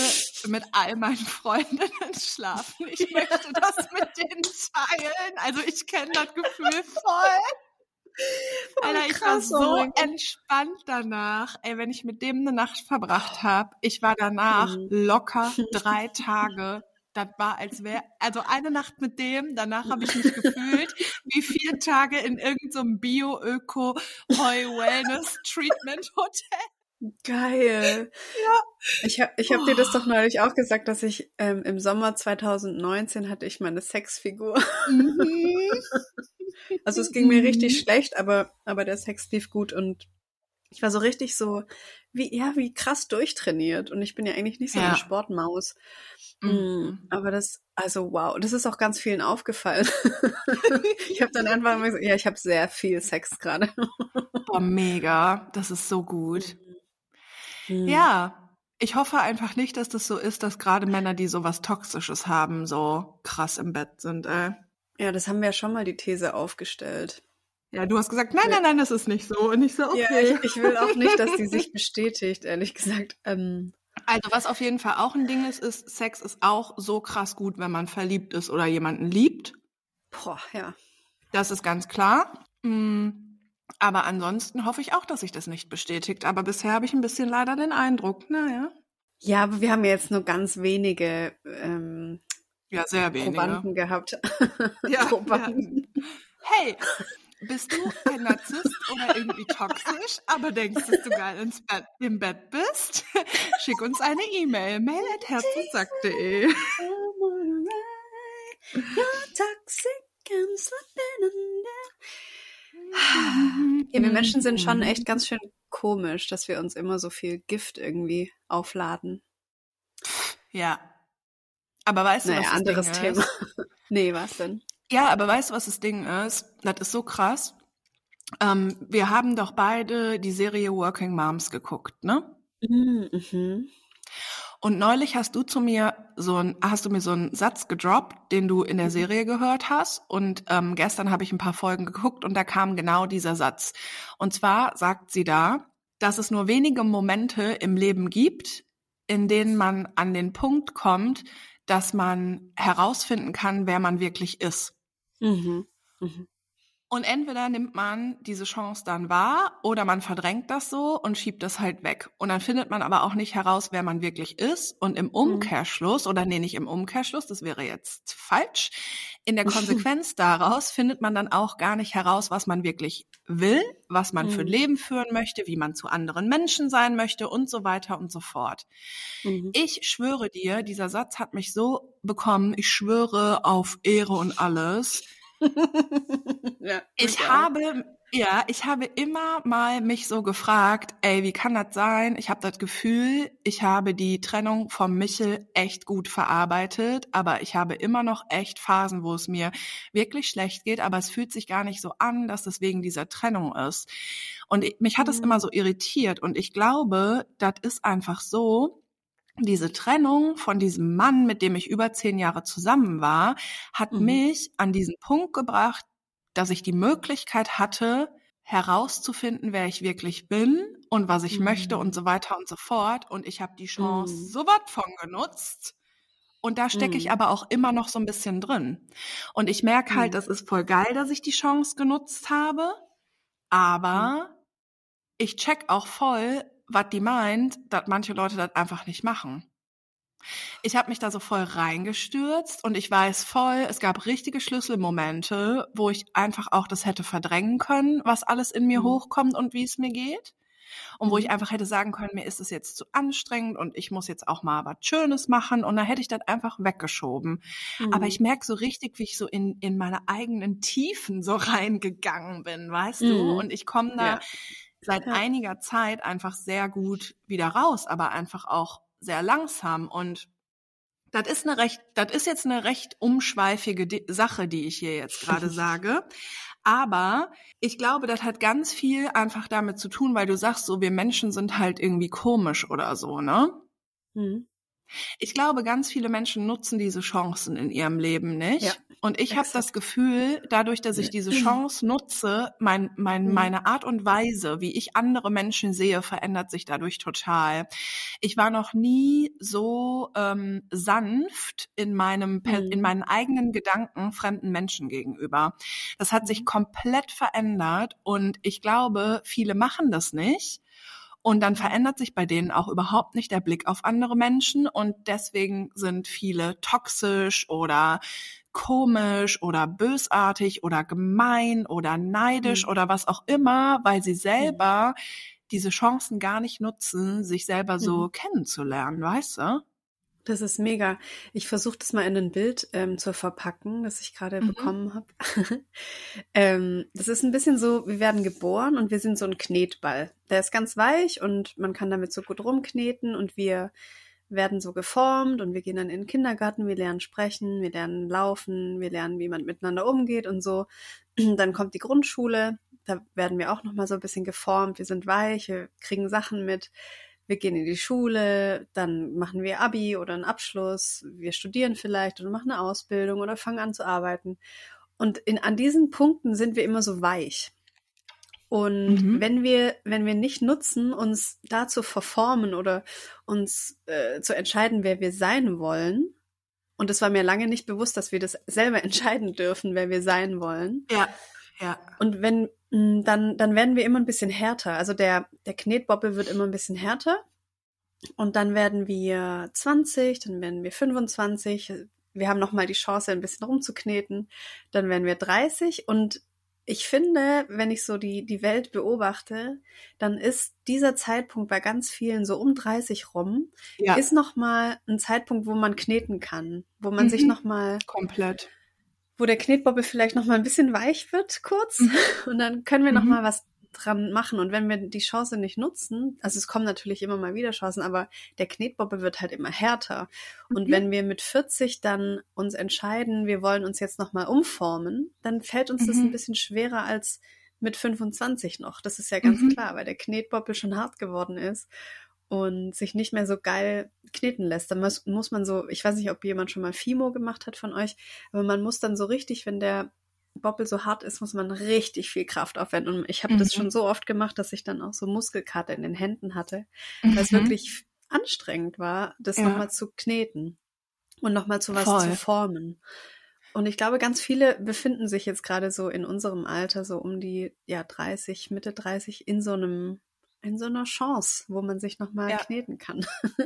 mit all meinen Freundinnen schlafen? Ich möchte das mit denen teilen. Also ich kenne das Gefühl voll. Alter, ich war so oh entspannt danach. Ey, wenn ich mit dem eine Nacht verbracht habe, ich war danach mhm. locker drei Tage. Das war, als wäre, also eine Nacht mit dem, danach habe ich mich gefühlt wie vier Tage in irgendeinem so Bio-Öko-Heu-Wellness-Treatment-Hotel. Geil. Ja. Ich habe ich hab oh. dir das doch neulich auch gesagt, dass ich ähm, im Sommer 2019 hatte ich meine Sexfigur. Mhm. also es ging mir richtig mhm. schlecht, aber, aber der Sex lief gut und ich war so richtig so, wie, ja, wie krass durchtrainiert. Und ich bin ja eigentlich nicht so ja. eine Sportmaus. Mhm. Mm, aber das, also wow, das ist auch ganz vielen aufgefallen. ich habe dann einfach mal gesagt, ja, ich habe sehr viel Sex gerade. oh, mega, das ist so gut. Mhm. Hm. Ja, ich hoffe einfach nicht, dass das so ist, dass gerade Männer, die sowas Toxisches haben, so krass im Bett sind. Äh. Ja, das haben wir ja schon mal die These aufgestellt. Ja, du hast gesagt, nein, nein, nein, das ist nicht so. Und ich so, okay. Ja, ich, ich will auch nicht, dass die sich bestätigt, ehrlich gesagt. Ähm, also was auf jeden Fall auch ein Ding ist, ist, Sex ist auch so krass gut, wenn man verliebt ist oder jemanden liebt. Boah, ja. Das ist ganz klar. Mhm. Aber ansonsten hoffe ich auch, dass sich das nicht bestätigt. Aber bisher habe ich ein bisschen leider den Eindruck, naja. Ja, aber wir haben ja jetzt nur ganz wenige ähm, ja, sehr wenige. Probanden gehabt. Ja, Probanden. Ja. Hey, bist du ein Narzisst oder irgendwie toxisch, aber denkst, dass du geil ins Bett, im Bett bist? Schick uns eine E-Mail. Mail at under. Ja, wir Menschen sind schon echt ganz schön komisch, dass wir uns immer so viel Gift irgendwie aufladen. Ja. Aber weißt du, naja, was anderes Thema. Ist? nee, was denn? Ja, aber weißt du, was das Ding ist? Das ist so krass. Ähm, wir haben doch beide die Serie Working Moms geguckt, ne? Mhm. mhm. Und neulich hast du zu mir so ein, hast du mir so einen Satz gedroppt, den du in der mhm. Serie gehört hast. Und ähm, gestern habe ich ein paar Folgen geguckt und da kam genau dieser Satz. Und zwar sagt sie da, dass es nur wenige Momente im Leben gibt, in denen man an den Punkt kommt, dass man herausfinden kann, wer man wirklich ist. Mhm. Mhm. Und entweder nimmt man diese Chance dann wahr oder man verdrängt das so und schiebt das halt weg. Und dann findet man aber auch nicht heraus, wer man wirklich ist. Und im mhm. Umkehrschluss, oder nee, nicht im Umkehrschluss, das wäre jetzt falsch, in der Konsequenz daraus findet man dann auch gar nicht heraus, was man wirklich will, was man für ein mhm. Leben führen möchte, wie man zu anderen Menschen sein möchte und so weiter und so fort. Mhm. Ich schwöre dir, dieser Satz hat mich so bekommen, ich schwöre auf Ehre und alles, ja, ich habe, ja, ich habe immer mal mich so gefragt, ey, wie kann das sein? Ich habe das Gefühl, ich habe die Trennung vom Michel echt gut verarbeitet, aber ich habe immer noch echt Phasen, wo es mir wirklich schlecht geht, aber es fühlt sich gar nicht so an, dass es wegen dieser Trennung ist. Und mich hat es mhm. immer so irritiert und ich glaube, das ist einfach so, diese Trennung von diesem Mann, mit dem ich über zehn Jahre zusammen war, hat mhm. mich an diesen Punkt gebracht, dass ich die Möglichkeit hatte, herauszufinden, wer ich wirklich bin und was ich mhm. möchte und so weiter und so fort. Und ich habe die Chance mhm. so was von genutzt. Und da stecke ich mhm. aber auch immer noch so ein bisschen drin. Und ich merke halt, mhm. das ist voll geil, dass ich die Chance genutzt habe. Aber mhm. ich check auch voll, was die meint, dass manche Leute das einfach nicht machen. Ich habe mich da so voll reingestürzt und ich weiß voll, es gab richtige Schlüsselmomente, wo ich einfach auch das hätte verdrängen können, was alles in mir mhm. hochkommt und wie es mir geht. Und wo ich mhm. einfach hätte sagen können, mir ist es jetzt zu anstrengend und ich muss jetzt auch mal was Schönes machen und dann hätte ich das einfach weggeschoben. Mhm. Aber ich merke so richtig, wie ich so in, in meine eigenen Tiefen so reingegangen bin, weißt mhm. du? Und ich komme da ja seit ja. einiger Zeit einfach sehr gut wieder raus, aber einfach auch sehr langsam. Und Das ist eine recht, das ist jetzt eine recht umschweifige Sache, die ich hier jetzt gerade sage. Aber ich glaube, das hat ganz viel einfach damit zu tun, weil du sagst, so wir Menschen sind halt irgendwie komisch oder so, ne? Mhm. Ich glaube, ganz viele Menschen nutzen diese Chancen in ihrem Leben nicht. Ja, und ich habe das Gefühl, dadurch, dass ich diese Chance nutze, mein, mein, mhm. meine Art und Weise, wie ich andere Menschen sehe, verändert sich dadurch total. Ich war noch nie so ähm, sanft in meinem in mhm. meinen eigenen Gedanken fremden Menschen gegenüber. Das hat sich mhm. komplett verändert und ich glaube, viele machen das nicht und dann verändert sich bei denen auch überhaupt nicht der Blick auf andere Menschen und deswegen sind viele toxisch oder komisch oder bösartig oder gemein oder neidisch mhm. oder was auch immer, weil sie selber mhm. diese Chancen gar nicht nutzen, sich selber so mhm. kennenzulernen, weißt du? Das ist mega. Ich versuche das mal in ein Bild ähm, zu verpacken, das ich gerade mhm. bekommen habe. ähm, das ist ein bisschen so, wir werden geboren und wir sind so ein Knetball. Der ist ganz weich und man kann damit so gut rumkneten und wir werden so geformt und wir gehen dann in den Kindergarten, wir lernen sprechen, wir lernen laufen, wir lernen, wie man miteinander umgeht und so. Dann kommt die Grundschule, da werden wir auch nochmal so ein bisschen geformt, wir sind weich, wir kriegen Sachen mit wir gehen in die Schule, dann machen wir Abi oder einen Abschluss, wir studieren vielleicht oder machen eine Ausbildung oder fangen an zu arbeiten. Und in, an diesen Punkten sind wir immer so weich. Und mhm. wenn wir, wenn wir nicht nutzen, uns da zu verformen oder uns äh, zu entscheiden, wer wir sein wollen, und es war mir lange nicht bewusst, dass wir das selber entscheiden dürfen, wer wir sein wollen. Ja, ja. Und wenn Mm, dann, dann werden wir immer ein bisschen härter. Also der, der Knetbobbel wird immer ein bisschen härter. Und dann werden wir 20, dann werden wir 25. Wir haben nochmal die Chance, ein bisschen rumzukneten. Dann werden wir 30. Und ich finde, wenn ich so die, die Welt beobachte, dann ist dieser Zeitpunkt bei ganz vielen so um 30 rum, ja. ist nochmal ein Zeitpunkt, wo man kneten kann, wo man mhm. sich nochmal komplett wo der Knetbobbel vielleicht noch mal ein bisschen weich wird kurz mhm. und dann können wir noch mhm. mal was dran machen und wenn wir die Chance nicht nutzen, also es kommen natürlich immer mal wieder Chancen, aber der Knetbobbel wird halt immer härter und mhm. wenn wir mit 40 dann uns entscheiden, wir wollen uns jetzt noch mal umformen, dann fällt uns das ein mhm. bisschen schwerer als mit 25 noch. Das ist ja ganz mhm. klar, weil der Knetbobbel schon hart geworden ist und sich nicht mehr so geil kneten lässt. Dann muss, muss man so, ich weiß nicht, ob jemand schon mal Fimo gemacht hat von euch, aber man muss dann so richtig, wenn der Bobbel so hart ist, muss man richtig viel Kraft aufwenden. Und ich habe mhm. das schon so oft gemacht, dass ich dann auch so Muskelkater in den Händen hatte, mhm. weil es wirklich anstrengend war, das ja. nochmal zu kneten und nochmal zu was Voll. zu formen. Und ich glaube, ganz viele befinden sich jetzt gerade so in unserem Alter, so um die ja 30, Mitte 30, in so einem in so einer Chance, wo man sich nochmal ja. kneten kann.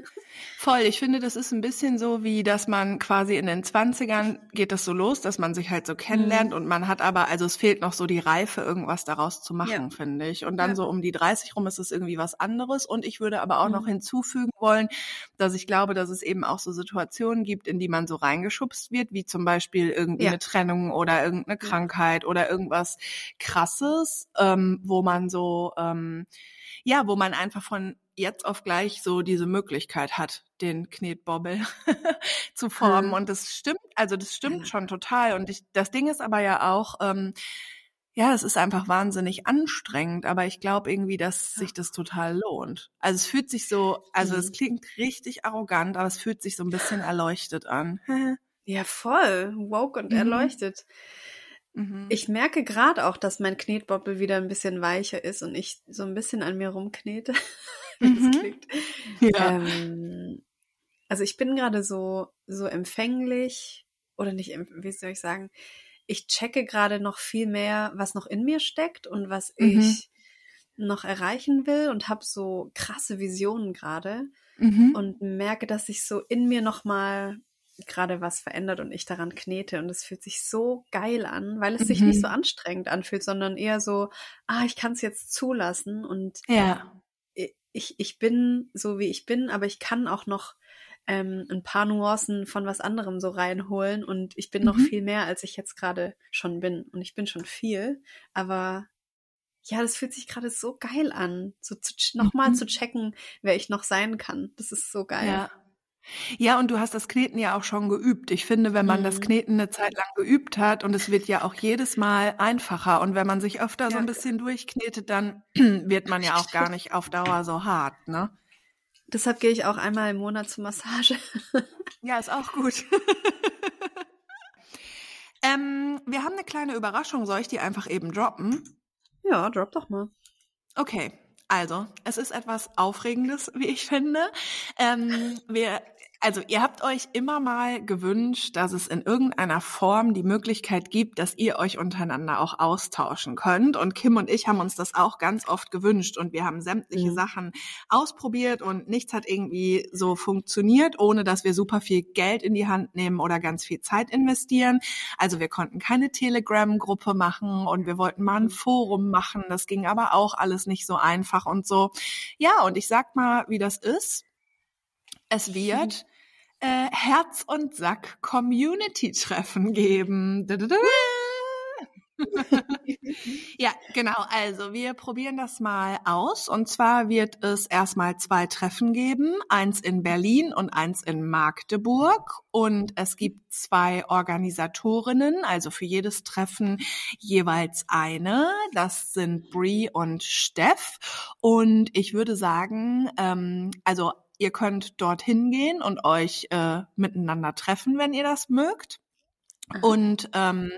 Voll, ich finde, das ist ein bisschen so, wie dass man quasi in den Zwanzigern geht das so los, dass man sich halt so kennenlernt mhm. und man hat aber, also es fehlt noch so die Reife, irgendwas daraus zu machen, ja. finde ich. Und dann ja. so um die 30 rum ist es irgendwie was anderes. Und ich würde aber auch mhm. noch hinzufügen wollen, dass ich glaube, dass es eben auch so Situationen gibt, in die man so reingeschubst wird, wie zum Beispiel irgendwie eine Trennung oder irgendeine Krankheit oder irgendwas krasses, ähm, wo man so ähm, ja, wo man einfach von jetzt auf gleich so diese Möglichkeit hat, den Knetbobbel zu formen. Mhm. Und das stimmt, also das stimmt ja. schon total. Und ich, das Ding ist aber ja auch, ähm, ja, es ist einfach wahnsinnig anstrengend, aber ich glaube irgendwie, dass sich das total lohnt. Also es fühlt sich so, also mhm. es klingt richtig arrogant, aber es fühlt sich so ein bisschen erleuchtet an. ja, voll, woke und mhm. erleuchtet. Mhm. Ich merke gerade auch, dass mein Knetbobbel wieder ein bisschen weicher ist und ich so ein bisschen an mir rumknete. mhm. ja. Ähm, also ich bin gerade so, so empfänglich oder nicht, wie soll ich sagen, ich checke gerade noch viel mehr, was noch in mir steckt und was mhm. ich noch erreichen will und habe so krasse Visionen gerade mhm. und merke, dass ich so in mir noch mal gerade was verändert und ich daran knete und es fühlt sich so geil an, weil es mhm. sich nicht so mhm. anstrengend anfühlt, sondern eher so, ah, ich kann es jetzt zulassen und ja. ich, ich bin so wie ich bin, aber ich kann auch noch ähm, ein paar Nuancen von was anderem so reinholen und ich bin mhm. noch viel mehr, als ich jetzt gerade schon bin und ich bin schon viel, aber ja, das fühlt sich gerade so geil an, so nochmal mhm. zu checken, wer ich noch sein kann. Das ist so geil. Ja. Ja, und du hast das Kneten ja auch schon geübt. Ich finde, wenn man mhm. das Kneten eine Zeit lang geübt hat und es wird ja auch jedes Mal einfacher und wenn man sich öfter ja. so ein bisschen durchknetet, dann wird man ja auch gar nicht auf Dauer so hart, ne? Deshalb gehe ich auch einmal im Monat zur Massage. ja, ist auch gut. ähm, wir haben eine kleine Überraschung. Soll ich die einfach eben droppen? Ja, drop doch mal. Okay. Also, es ist etwas Aufregendes, wie ich finde. Ähm, wir also ihr habt euch immer mal gewünscht, dass es in irgendeiner Form die Möglichkeit gibt, dass ihr euch untereinander auch austauschen könnt. Und Kim und ich haben uns das auch ganz oft gewünscht und wir haben sämtliche mhm. Sachen ausprobiert und nichts hat irgendwie so funktioniert, ohne dass wir super viel Geld in die Hand nehmen oder ganz viel Zeit investieren. Also wir konnten keine Telegram-Gruppe machen und wir wollten mal ein Forum machen. Das ging aber auch alles nicht so einfach und so. Ja, und ich sag mal, wie das ist. Es wird äh, Herz und Sack Community Treffen geben. ja, genau. Also wir probieren das mal aus. Und zwar wird es erstmal zwei Treffen geben. Eins in Berlin und eins in Magdeburg. Und es gibt zwei Organisatorinnen, also für jedes Treffen jeweils eine. Das sind Brie und Steff. Und ich würde sagen, ähm, also Ihr könnt dorthin gehen und euch äh, miteinander treffen, wenn ihr das mögt. Und ähm,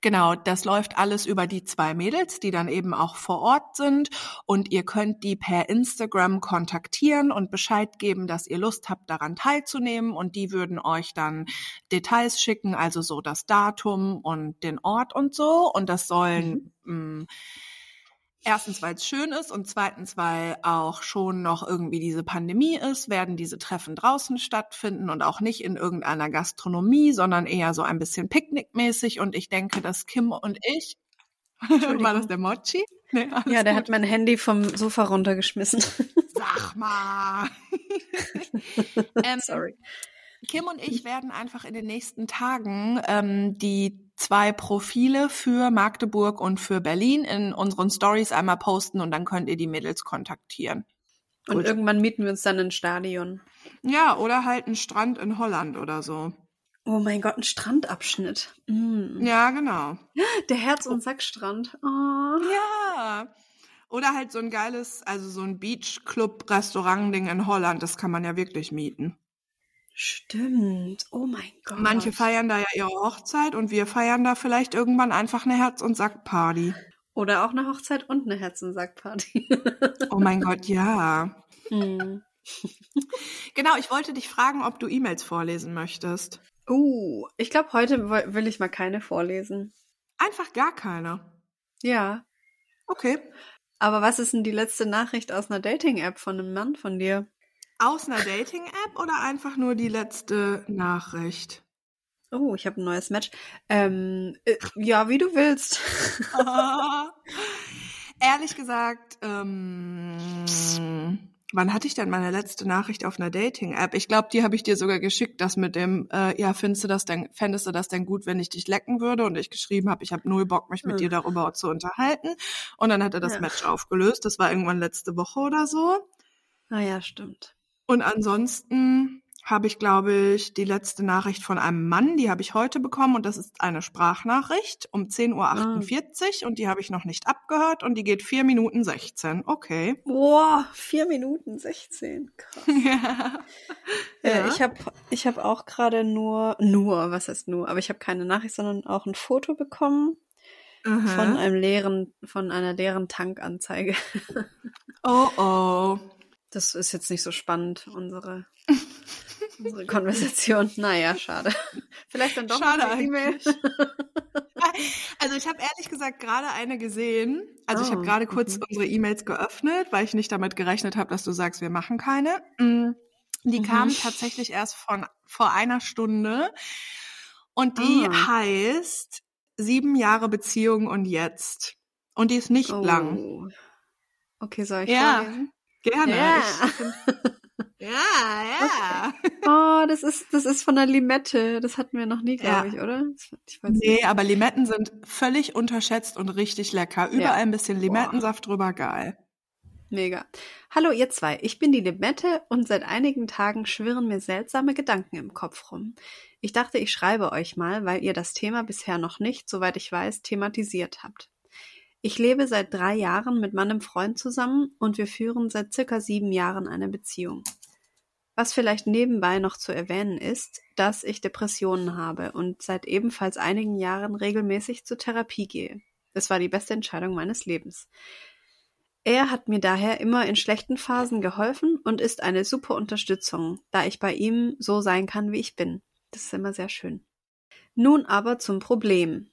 genau, das läuft alles über die zwei Mädels, die dann eben auch vor Ort sind. Und ihr könnt die per Instagram kontaktieren und Bescheid geben, dass ihr Lust habt, daran teilzunehmen. Und die würden euch dann Details schicken, also so das Datum und den Ort und so. Und das sollen mhm. mh, Erstens, weil es schön ist und zweitens, weil auch schon noch irgendwie diese Pandemie ist, werden diese Treffen draußen stattfinden und auch nicht in irgendeiner Gastronomie, sondern eher so ein bisschen picknickmäßig. Und ich denke, dass Kim und ich, war das der Mochi? Nee, ja, der gut. hat mein Handy vom Sofa runtergeschmissen. Sag mal. ähm, Sorry. Kim und ich werden einfach in den nächsten Tagen ähm, die zwei Profile für Magdeburg und für Berlin in unseren Stories einmal posten und dann könnt ihr die Mädels kontaktieren. Und Gut. irgendwann mieten wir uns dann ein Stadion. Ja, oder halt einen Strand in Holland oder so. Oh mein Gott, ein Strandabschnitt. Mm. Ja, genau. Der Herz- und Sackstrand. Oh. Ja. Oder halt so ein geiles, also so ein Beachclub-Restaurant-Ding in Holland, das kann man ja wirklich mieten. Stimmt. Oh mein Gott. Manche feiern da ja ihre Hochzeit und wir feiern da vielleicht irgendwann einfach eine Herz- und Sack-Party. Oder auch eine Hochzeit und eine Herz- und Sack-Party. oh mein Gott, ja. Hm. genau, ich wollte dich fragen, ob du E-Mails vorlesen möchtest. Uh, ich glaube, heute will ich mal keine vorlesen. Einfach gar keine. Ja. Okay. Aber was ist denn die letzte Nachricht aus einer Dating-App von einem Mann von dir? Aus einer Dating-App oder einfach nur die letzte Nachricht? Oh, ich habe ein neues Match. Ähm, äh, ja, wie du willst. Ehrlich gesagt, ähm, wann hatte ich denn meine letzte Nachricht auf einer Dating-App? Ich glaube, die habe ich dir sogar geschickt, das mit dem, äh, ja, findest du das denn, fändest du das denn gut, wenn ich dich lecken würde? Und ich geschrieben habe, ich habe null Bock, mich mit hm. dir darüber zu unterhalten. Und dann hat er das ja. Match aufgelöst. Das war irgendwann letzte Woche oder so. Ah ja, stimmt. Und ansonsten habe ich, glaube ich, die letzte Nachricht von einem Mann, die habe ich heute bekommen und das ist eine Sprachnachricht um 10.48 Uhr ah. und die habe ich noch nicht abgehört und die geht 4 Minuten 16. Okay. Boah, 4 Minuten 16. Krass. ja. Äh, ja. Ich habe ich hab auch gerade nur, nur, was heißt nur, aber ich habe keine Nachricht, sondern auch ein Foto bekommen Aha. von einem leeren, von einer leeren Tankanzeige. oh oh. Das ist jetzt nicht so spannend, unsere, unsere Konversation. Naja, schade. Vielleicht dann doch schade eine E-Mail. Also ich habe ehrlich gesagt gerade eine gesehen. Also oh, ich habe gerade kurz okay. unsere E-Mails geöffnet, weil ich nicht damit gerechnet habe, dass du sagst, wir machen keine. Mm, die mhm. kam tatsächlich erst von vor einer Stunde und die oh. heißt sieben Jahre Beziehung und jetzt. Und die ist nicht oh. lang. Okay, soll ich ja. vorlesen? Gerne. Ja. ja, ja. Oh, das ist, das ist von der Limette. Das hatten wir noch nie, glaube ja. ich, oder? Ich nee, aber Limetten sind völlig unterschätzt und richtig lecker. Überall ja. ein bisschen Limettensaft Boah. drüber, geil. Mega. Hallo ihr zwei, ich bin die Limette und seit einigen Tagen schwirren mir seltsame Gedanken im Kopf rum. Ich dachte, ich schreibe euch mal, weil ihr das Thema bisher noch nicht, soweit ich weiß, thematisiert habt. Ich lebe seit drei Jahren mit meinem Freund zusammen und wir führen seit circa sieben Jahren eine Beziehung. Was vielleicht nebenbei noch zu erwähnen ist, dass ich Depressionen habe und seit ebenfalls einigen Jahren regelmäßig zur Therapie gehe. Das war die beste Entscheidung meines Lebens. Er hat mir daher immer in schlechten Phasen geholfen und ist eine super Unterstützung, da ich bei ihm so sein kann, wie ich bin. Das ist immer sehr schön. Nun aber zum Problem.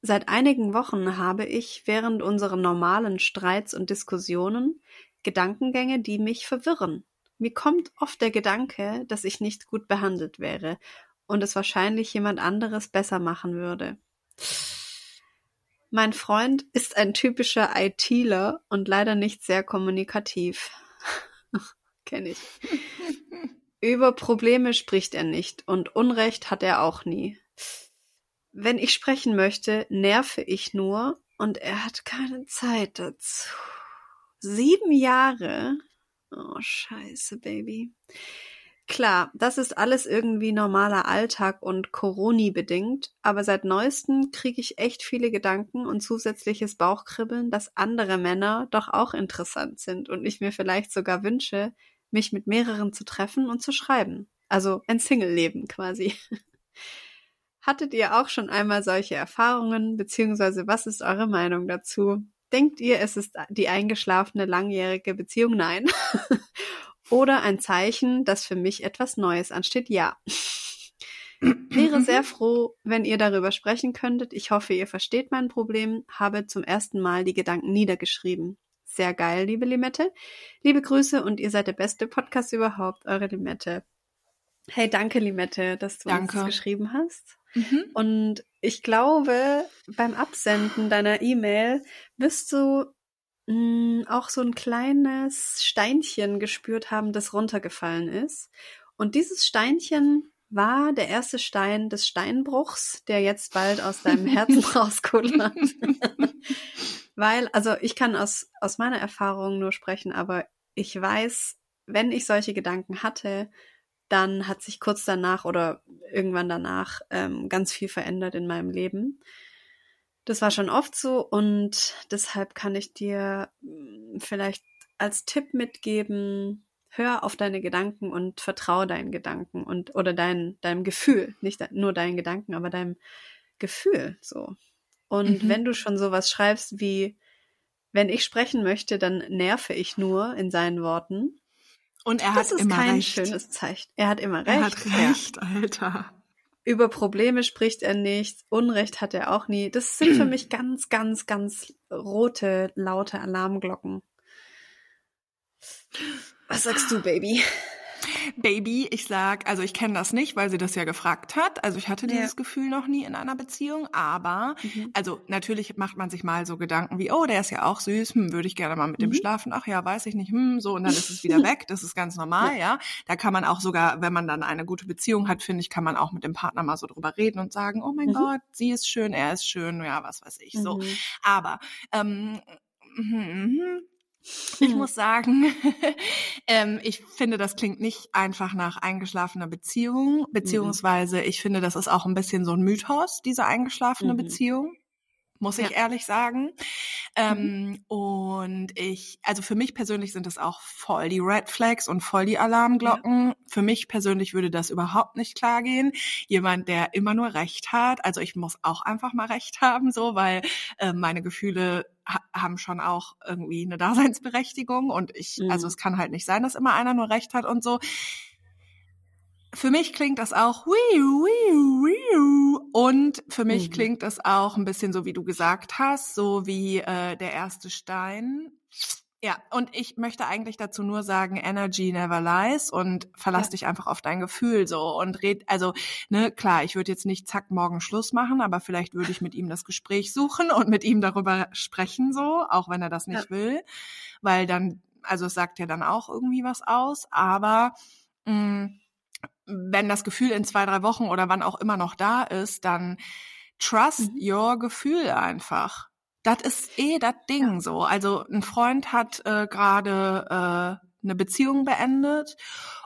Seit einigen Wochen habe ich während unserer normalen Streits und Diskussionen Gedankengänge, die mich verwirren mir kommt oft der Gedanke, dass ich nicht gut behandelt wäre und es wahrscheinlich jemand anderes besser machen würde. Mein Freund ist ein typischer ITler und leider nicht sehr kommunikativ. Kenne ich. Über Probleme spricht er nicht und Unrecht hat er auch nie. Wenn ich sprechen möchte, nerve ich nur und er hat keine Zeit dazu. Sieben Jahre Oh, scheiße, Baby. Klar, das ist alles irgendwie normaler Alltag und Coroni bedingt, aber seit neuestem kriege ich echt viele Gedanken und zusätzliches Bauchkribbeln, dass andere Männer doch auch interessant sind und ich mir vielleicht sogar wünsche, mich mit mehreren zu treffen und zu schreiben. Also ein Single-Leben quasi. Hattet ihr auch schon einmal solche Erfahrungen, beziehungsweise was ist eure Meinung dazu? Denkt ihr, es ist die eingeschlafene langjährige Beziehung? Nein. Oder ein Zeichen, dass für mich etwas Neues ansteht? Ja. Wäre sehr froh, wenn ihr darüber sprechen könntet. Ich hoffe, ihr versteht mein Problem. Habe zum ersten Mal die Gedanken niedergeschrieben. Sehr geil, liebe Limette. Liebe Grüße und ihr seid der beste Podcast überhaupt, eure Limette. Hey, danke, Limette, dass du danke. uns das geschrieben hast. Mhm. Und ich glaube, beim Absenden deiner E-Mail wirst du mh, hm, auch so ein kleines Steinchen gespürt haben, das runtergefallen ist. Und dieses Steinchen war der erste Stein des Steinbruchs, der jetzt bald aus deinem Herzen rauskullert. Weil, also ich kann aus, aus meiner Erfahrung nur sprechen, aber ich weiß, wenn ich solche Gedanken hatte, dann hat sich kurz danach oder irgendwann danach ähm, ganz viel verändert in meinem Leben. Das war schon oft so und deshalb kann ich dir hm, vielleicht als Tipp mitgeben, hör auf deine Gedanken und vertraue deinen Gedanken und oder dein, deinem Gefühl, nicht nur deinen Gedanken, aber deinem Gefühl so. Und mhm. wenn du schon sowas schreibst wie, wenn ich sprechen möchte, dann nerve ich nur in seinen Worten, und er das hat immer recht. Das ist kein schönes Zeichen. Er hat immer recht. Er hat recht, ja. Alter. Über Probleme spricht er nicht. Unrecht hat er auch nie. Das sind für mich ganz, ganz, ganz rote, laute Alarmglocken. Was sagst du, Baby? Baby, ich sag, also ich kenne das nicht, weil sie das ja gefragt hat. Also ich hatte dieses ja. Gefühl noch nie in einer Beziehung, aber mhm. also natürlich macht man sich mal so Gedanken wie, oh, der ist ja auch süß, hm, würde ich gerne mal mit mhm. dem schlafen. Ach ja, weiß ich nicht, hm, so und dann ist es wieder weg. Das ist ganz normal, ja. ja. Da kann man auch sogar, wenn man dann eine gute Beziehung hat, finde ich, kann man auch mit dem Partner mal so drüber reden und sagen, oh mein mhm. Gott, sie ist schön, er ist schön, ja, was weiß ich so. Mhm. Aber ähm, mm, ich hm. muss sagen, ähm, ich finde, das klingt nicht einfach nach eingeschlafener Beziehung, beziehungsweise ich finde, das ist auch ein bisschen so ein Mythos, diese eingeschlafene mhm. Beziehung muss ich ja. ehrlich sagen. Ähm, mhm. Und ich, also für mich persönlich sind das auch voll die Red Flags und voll die Alarmglocken. Ja. Für mich persönlich würde das überhaupt nicht klar gehen. Jemand, der immer nur Recht hat. Also ich muss auch einfach mal Recht haben, so, weil äh, meine Gefühle ha haben schon auch irgendwie eine Daseinsberechtigung und ich, mhm. also es kann halt nicht sein, dass immer einer nur Recht hat und so für mich klingt das auch und für mich mhm. klingt das auch ein bisschen so, wie du gesagt hast, so wie äh, der erste Stein. Ja, und ich möchte eigentlich dazu nur sagen, Energy never lies und verlass ja. dich einfach auf dein Gefühl so und red, also, ne, klar, ich würde jetzt nicht zack morgen Schluss machen, aber vielleicht würde ich mit ihm das Gespräch suchen und mit ihm darüber sprechen so, auch wenn er das nicht ja. will, weil dann, also es sagt ja dann auch irgendwie was aus, aber mh, mm, wenn das Gefühl in zwei, drei Wochen oder wann auch immer noch da ist, dann trust mhm. your Gefühl einfach. Das ist eh das Ding ja. so. Also ein Freund hat äh, gerade äh, eine Beziehung beendet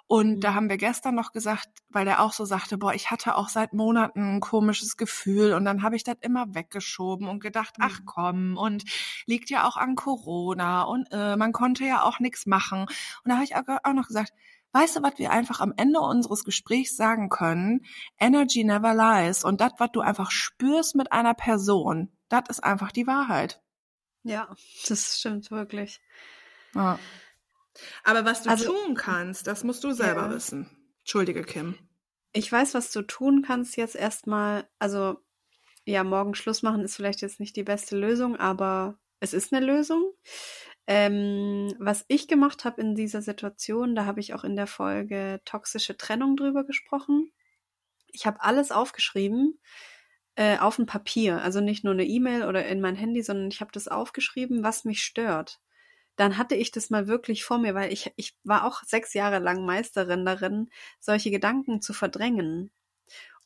und mhm. da haben wir gestern noch gesagt, weil der auch so sagte, boah, ich hatte auch seit Monaten ein komisches Gefühl und dann habe ich das immer weggeschoben und gedacht, mhm. ach komm, und liegt ja auch an Corona und äh, man konnte ja auch nichts machen. Und da habe ich auch noch gesagt, weißt du, was wir einfach am Ende unseres Gesprächs sagen können? Energy never lies. Und das, was du einfach spürst mit einer Person, das ist einfach die Wahrheit. Ja, das stimmt wirklich. Ja. Aber was du also, tun kannst, das musst du selber ja. wissen. Entschuldige, Kim. Ich weiß, was du tun kannst jetzt erstmal. Also, ja, morgen Schluss machen ist vielleicht jetzt nicht die beste Lösung, aber es ist eine Lösung. Ähm, was ich gemacht habe in dieser Situation, da habe ich auch in der Folge toxische Trennung drüber gesprochen. Ich habe alles aufgeschrieben äh, auf ein Papier, also nicht nur eine E-Mail oder in mein Handy, sondern ich habe das aufgeschrieben, was mich stört. Dann hatte ich das mal wirklich vor mir, weil ich, ich war auch sechs Jahre lang Meisterin darin, solche Gedanken zu verdrängen.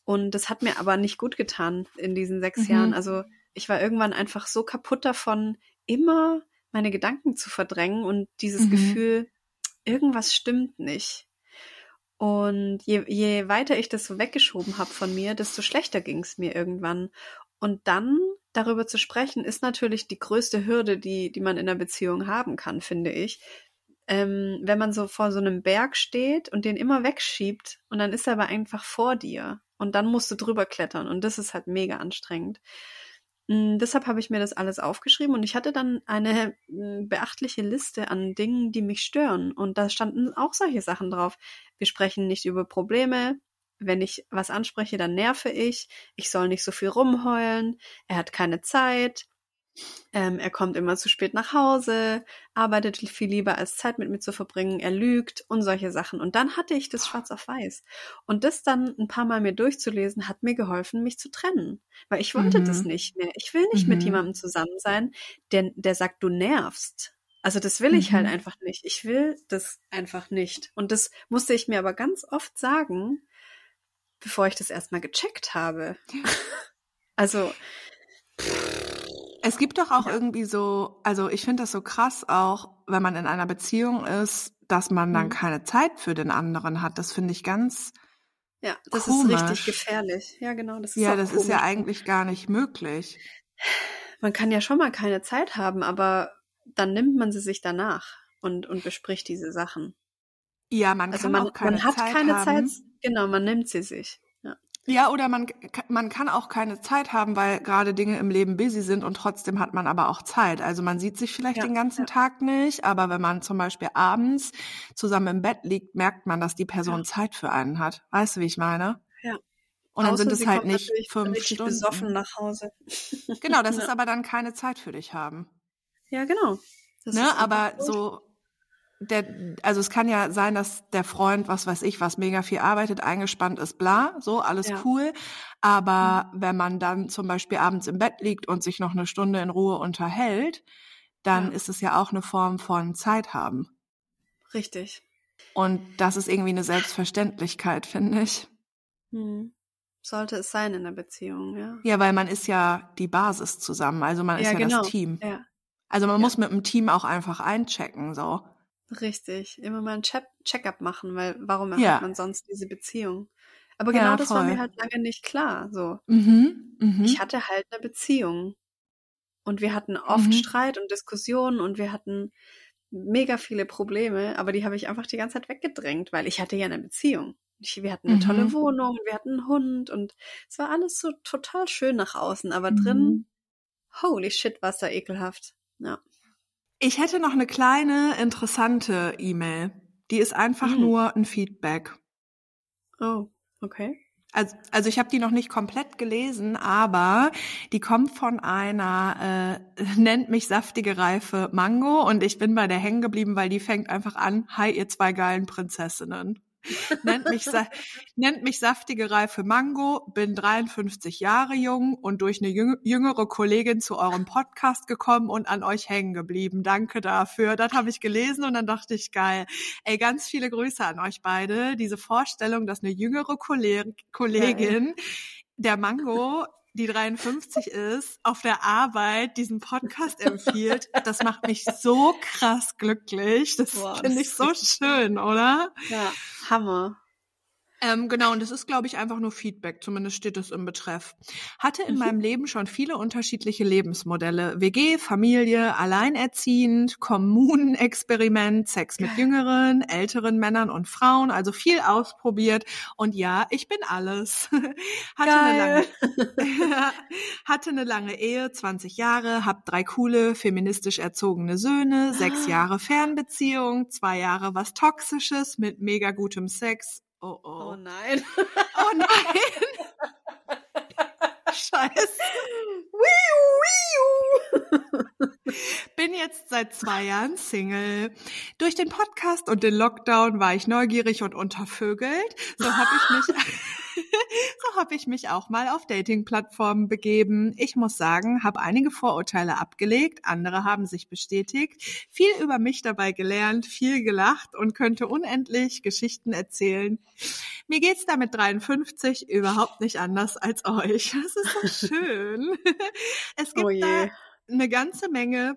Und das hat mir aber nicht gut getan in diesen sechs mhm. Jahren. Also ich war irgendwann einfach so kaputt davon, immer meine Gedanken zu verdrängen und dieses mhm. Gefühl, irgendwas stimmt nicht. Und je, je weiter ich das so weggeschoben habe von mir, desto schlechter ging es mir irgendwann. Und dann darüber zu sprechen, ist natürlich die größte Hürde, die, die man in einer Beziehung haben kann, finde ich. Ähm, wenn man so vor so einem Berg steht und den immer wegschiebt und dann ist er aber einfach vor dir und dann musst du drüber klettern und das ist halt mega anstrengend. Mm, deshalb habe ich mir das alles aufgeschrieben und ich hatte dann eine mm, beachtliche Liste an Dingen, die mich stören. Und da standen auch solche Sachen drauf. Wir sprechen nicht über Probleme. Wenn ich was anspreche, dann nerve ich. Ich soll nicht so viel rumheulen. Er hat keine Zeit. Ähm, er kommt immer zu spät nach Hause, arbeitet viel lieber als Zeit mit mir zu verbringen, er lügt und solche Sachen. Und dann hatte ich das schwarz auf weiß. Und das dann ein paar Mal mir durchzulesen, hat mir geholfen, mich zu trennen. Weil ich wollte mhm. das nicht mehr. Ich will nicht mhm. mit jemandem zusammen sein, der, der sagt, du nervst. Also das will ich halt mhm. halt einfach nicht. Ich will das einfach nicht. Und das musste ich mir aber ganz oft sagen, bevor ich das erstmal gecheckt habe. also. Pff es gibt doch auch ja. irgendwie so, also ich finde das so krass auch, wenn man in einer Beziehung ist, dass man dann mhm. keine Zeit für den anderen hat. Das finde ich ganz Ja, das komisch. ist richtig gefährlich. Ja, genau, das ist Ja, das komisch. ist ja eigentlich gar nicht möglich. Man kann ja schon mal keine Zeit haben, aber dann nimmt man sie sich danach und und bespricht diese Sachen. Ja, man also kann man, auch keine man hat Zeit keine haben. Zeit, genau, man nimmt sie sich. Ja, oder man, man kann auch keine Zeit haben, weil gerade Dinge im Leben busy sind und trotzdem hat man aber auch Zeit. Also man sieht sich vielleicht ja, den ganzen ja. Tag nicht, aber wenn man zum Beispiel abends zusammen im Bett liegt, merkt man, dass die Person ja. Zeit für einen hat. Weißt du, wie ich meine? Ja. Und dann Außer sind es halt nicht fünf Stunden. besoffen nach Hause. Genau, das ist aber dann keine Zeit für dich haben. Ja, genau. Das ne, aber so der, also es kann ja sein, dass der Freund, was weiß ich, was mega viel arbeitet, eingespannt ist, bla, so, alles ja. cool. Aber mhm. wenn man dann zum Beispiel abends im Bett liegt und sich noch eine Stunde in Ruhe unterhält, dann ja. ist es ja auch eine Form von Zeit haben. Richtig. Und das ist irgendwie eine Selbstverständlichkeit, finde ich. Mhm. Sollte es sein in der Beziehung, ja. Ja, weil man ist ja die Basis zusammen, also man ist ja, genau. das Team. Ja. Also man muss mit dem Team auch einfach einchecken, so. Richtig, immer mal ein Check-up machen, weil warum ja. hat man sonst diese Beziehung? Aber genau ja, das war mir halt lange nicht klar. So, mhm, mh. ich hatte halt eine Beziehung und wir hatten oft mhm. Streit und Diskussionen und wir hatten mega viele Probleme, aber die habe ich einfach die ganze Zeit weggedrängt, weil ich hatte ja eine Beziehung. Ich, wir hatten eine mhm. tolle Wohnung, wir hatten einen Hund und es war alles so total schön nach außen, aber drin, mhm. holy shit, war es da ekelhaft. Ja. Ich hätte noch eine kleine interessante E-Mail. Die ist einfach mhm. nur ein Feedback. Oh, okay. Also, also ich habe die noch nicht komplett gelesen, aber die kommt von einer, äh, nennt mich saftige Reife Mango und ich bin bei der hängen geblieben, weil die fängt einfach an, hi ihr zwei geilen Prinzessinnen nennt, mich, nennt mich saftige reife Mango, bin 53 Jahre jung und durch eine jüngere Kollegin zu eurem Podcast gekommen und an euch hängen geblieben. Danke dafür. Das habe ich gelesen und dann dachte ich, geil. Ey, ganz viele Grüße an euch beide. Diese Vorstellung, dass eine jüngere Kollegin der Mango die 53 ist, auf der Arbeit diesen Podcast empfiehlt, das macht mich so krass glücklich. Das finde ich so schön, oder? Ja, Hammer. Ähm, genau, und das ist, glaube ich, einfach nur Feedback, zumindest steht es im Betreff. Hatte in mhm. meinem Leben schon viele unterschiedliche Lebensmodelle. WG, Familie, alleinerziehend, Kommunenexperiment, Sex mit jüngeren, älteren Männern und Frauen, also viel ausprobiert. Und ja, ich bin alles. hatte, eine lange, hatte eine lange Ehe, 20 Jahre, hab drei coole, feministisch erzogene Söhne, sechs Jahre Fernbeziehung, zwei Jahre was Toxisches mit mega gutem Sex Oh, oh. Oh nein. Oh nein. Scheiße. Bin jetzt seit zwei Jahren Single. Durch den Podcast und den Lockdown war ich neugierig und untervögelt. So habe ich mich so habe ich mich auch mal auf Dating-Plattformen begeben. Ich muss sagen, habe einige Vorurteile abgelegt, andere haben sich bestätigt, viel über mich dabei gelernt, viel gelacht und könnte unendlich Geschichten erzählen. Mir geht's da mit 53 überhaupt nicht anders als euch. Das ist so schön. Es gibt oh da eine ganze Menge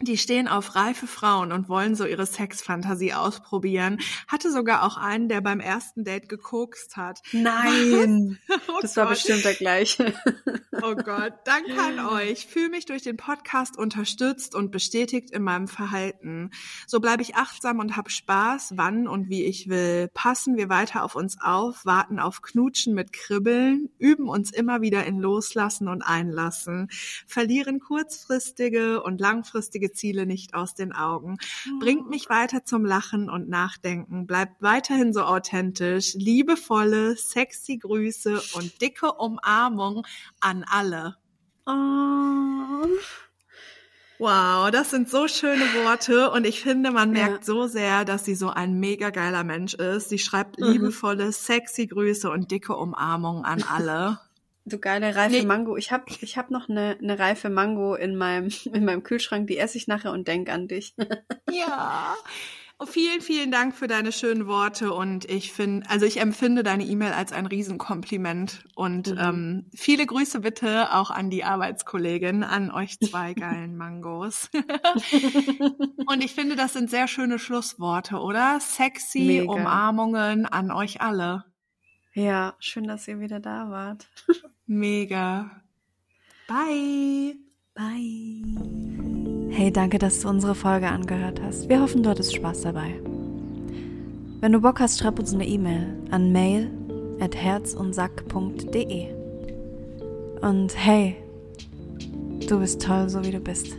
die stehen auf reife Frauen und wollen so ihre Sexfantasie ausprobieren. Hatte sogar auch einen, der beim ersten Date gekokst hat. Nein, oh das war Gott. bestimmt der gleiche. oh Gott, danke an euch. Fühle mich durch den Podcast unterstützt und bestätigt in meinem Verhalten. So bleibe ich achtsam und habe Spaß, wann und wie ich will. Passen wir weiter auf uns auf, warten auf Knutschen mit Kribbeln, üben uns immer wieder in Loslassen und Einlassen, verlieren kurzfristige und langfristige Ziele nicht aus den Augen. Bringt mich weiter zum Lachen und Nachdenken. Bleibt weiterhin so authentisch. Liebevolle, sexy Grüße und dicke Umarmung an alle. Oh. Wow, das sind so schöne Worte und ich finde, man merkt ja. so sehr, dass sie so ein mega geiler Mensch ist. Sie schreibt mhm. liebevolle, sexy Grüße und dicke Umarmungen an alle. Du geile reife nee. Mango. Ich hab, ich hab noch eine, eine reife Mango in meinem, in meinem Kühlschrank, die esse ich nachher und denk an dich. ja. Oh, vielen, vielen Dank für deine schönen Worte und ich finde, also ich empfinde deine E-Mail als ein Riesenkompliment und mhm. ähm, viele Grüße bitte auch an die Arbeitskollegin, an euch zwei geilen Mangos. und ich finde, das sind sehr schöne Schlussworte, oder? Sexy Mega. Umarmungen an euch alle. Ja, schön, dass ihr wieder da wart. Mega. Bye. Bye. Hey, danke, dass du unsere Folge angehört hast. Wir hoffen, du hattest Spaß dabei. Wenn du Bock hast, schreib uns eine E-Mail an mail at herzundsack.de. Und hey, du bist toll, so wie du bist.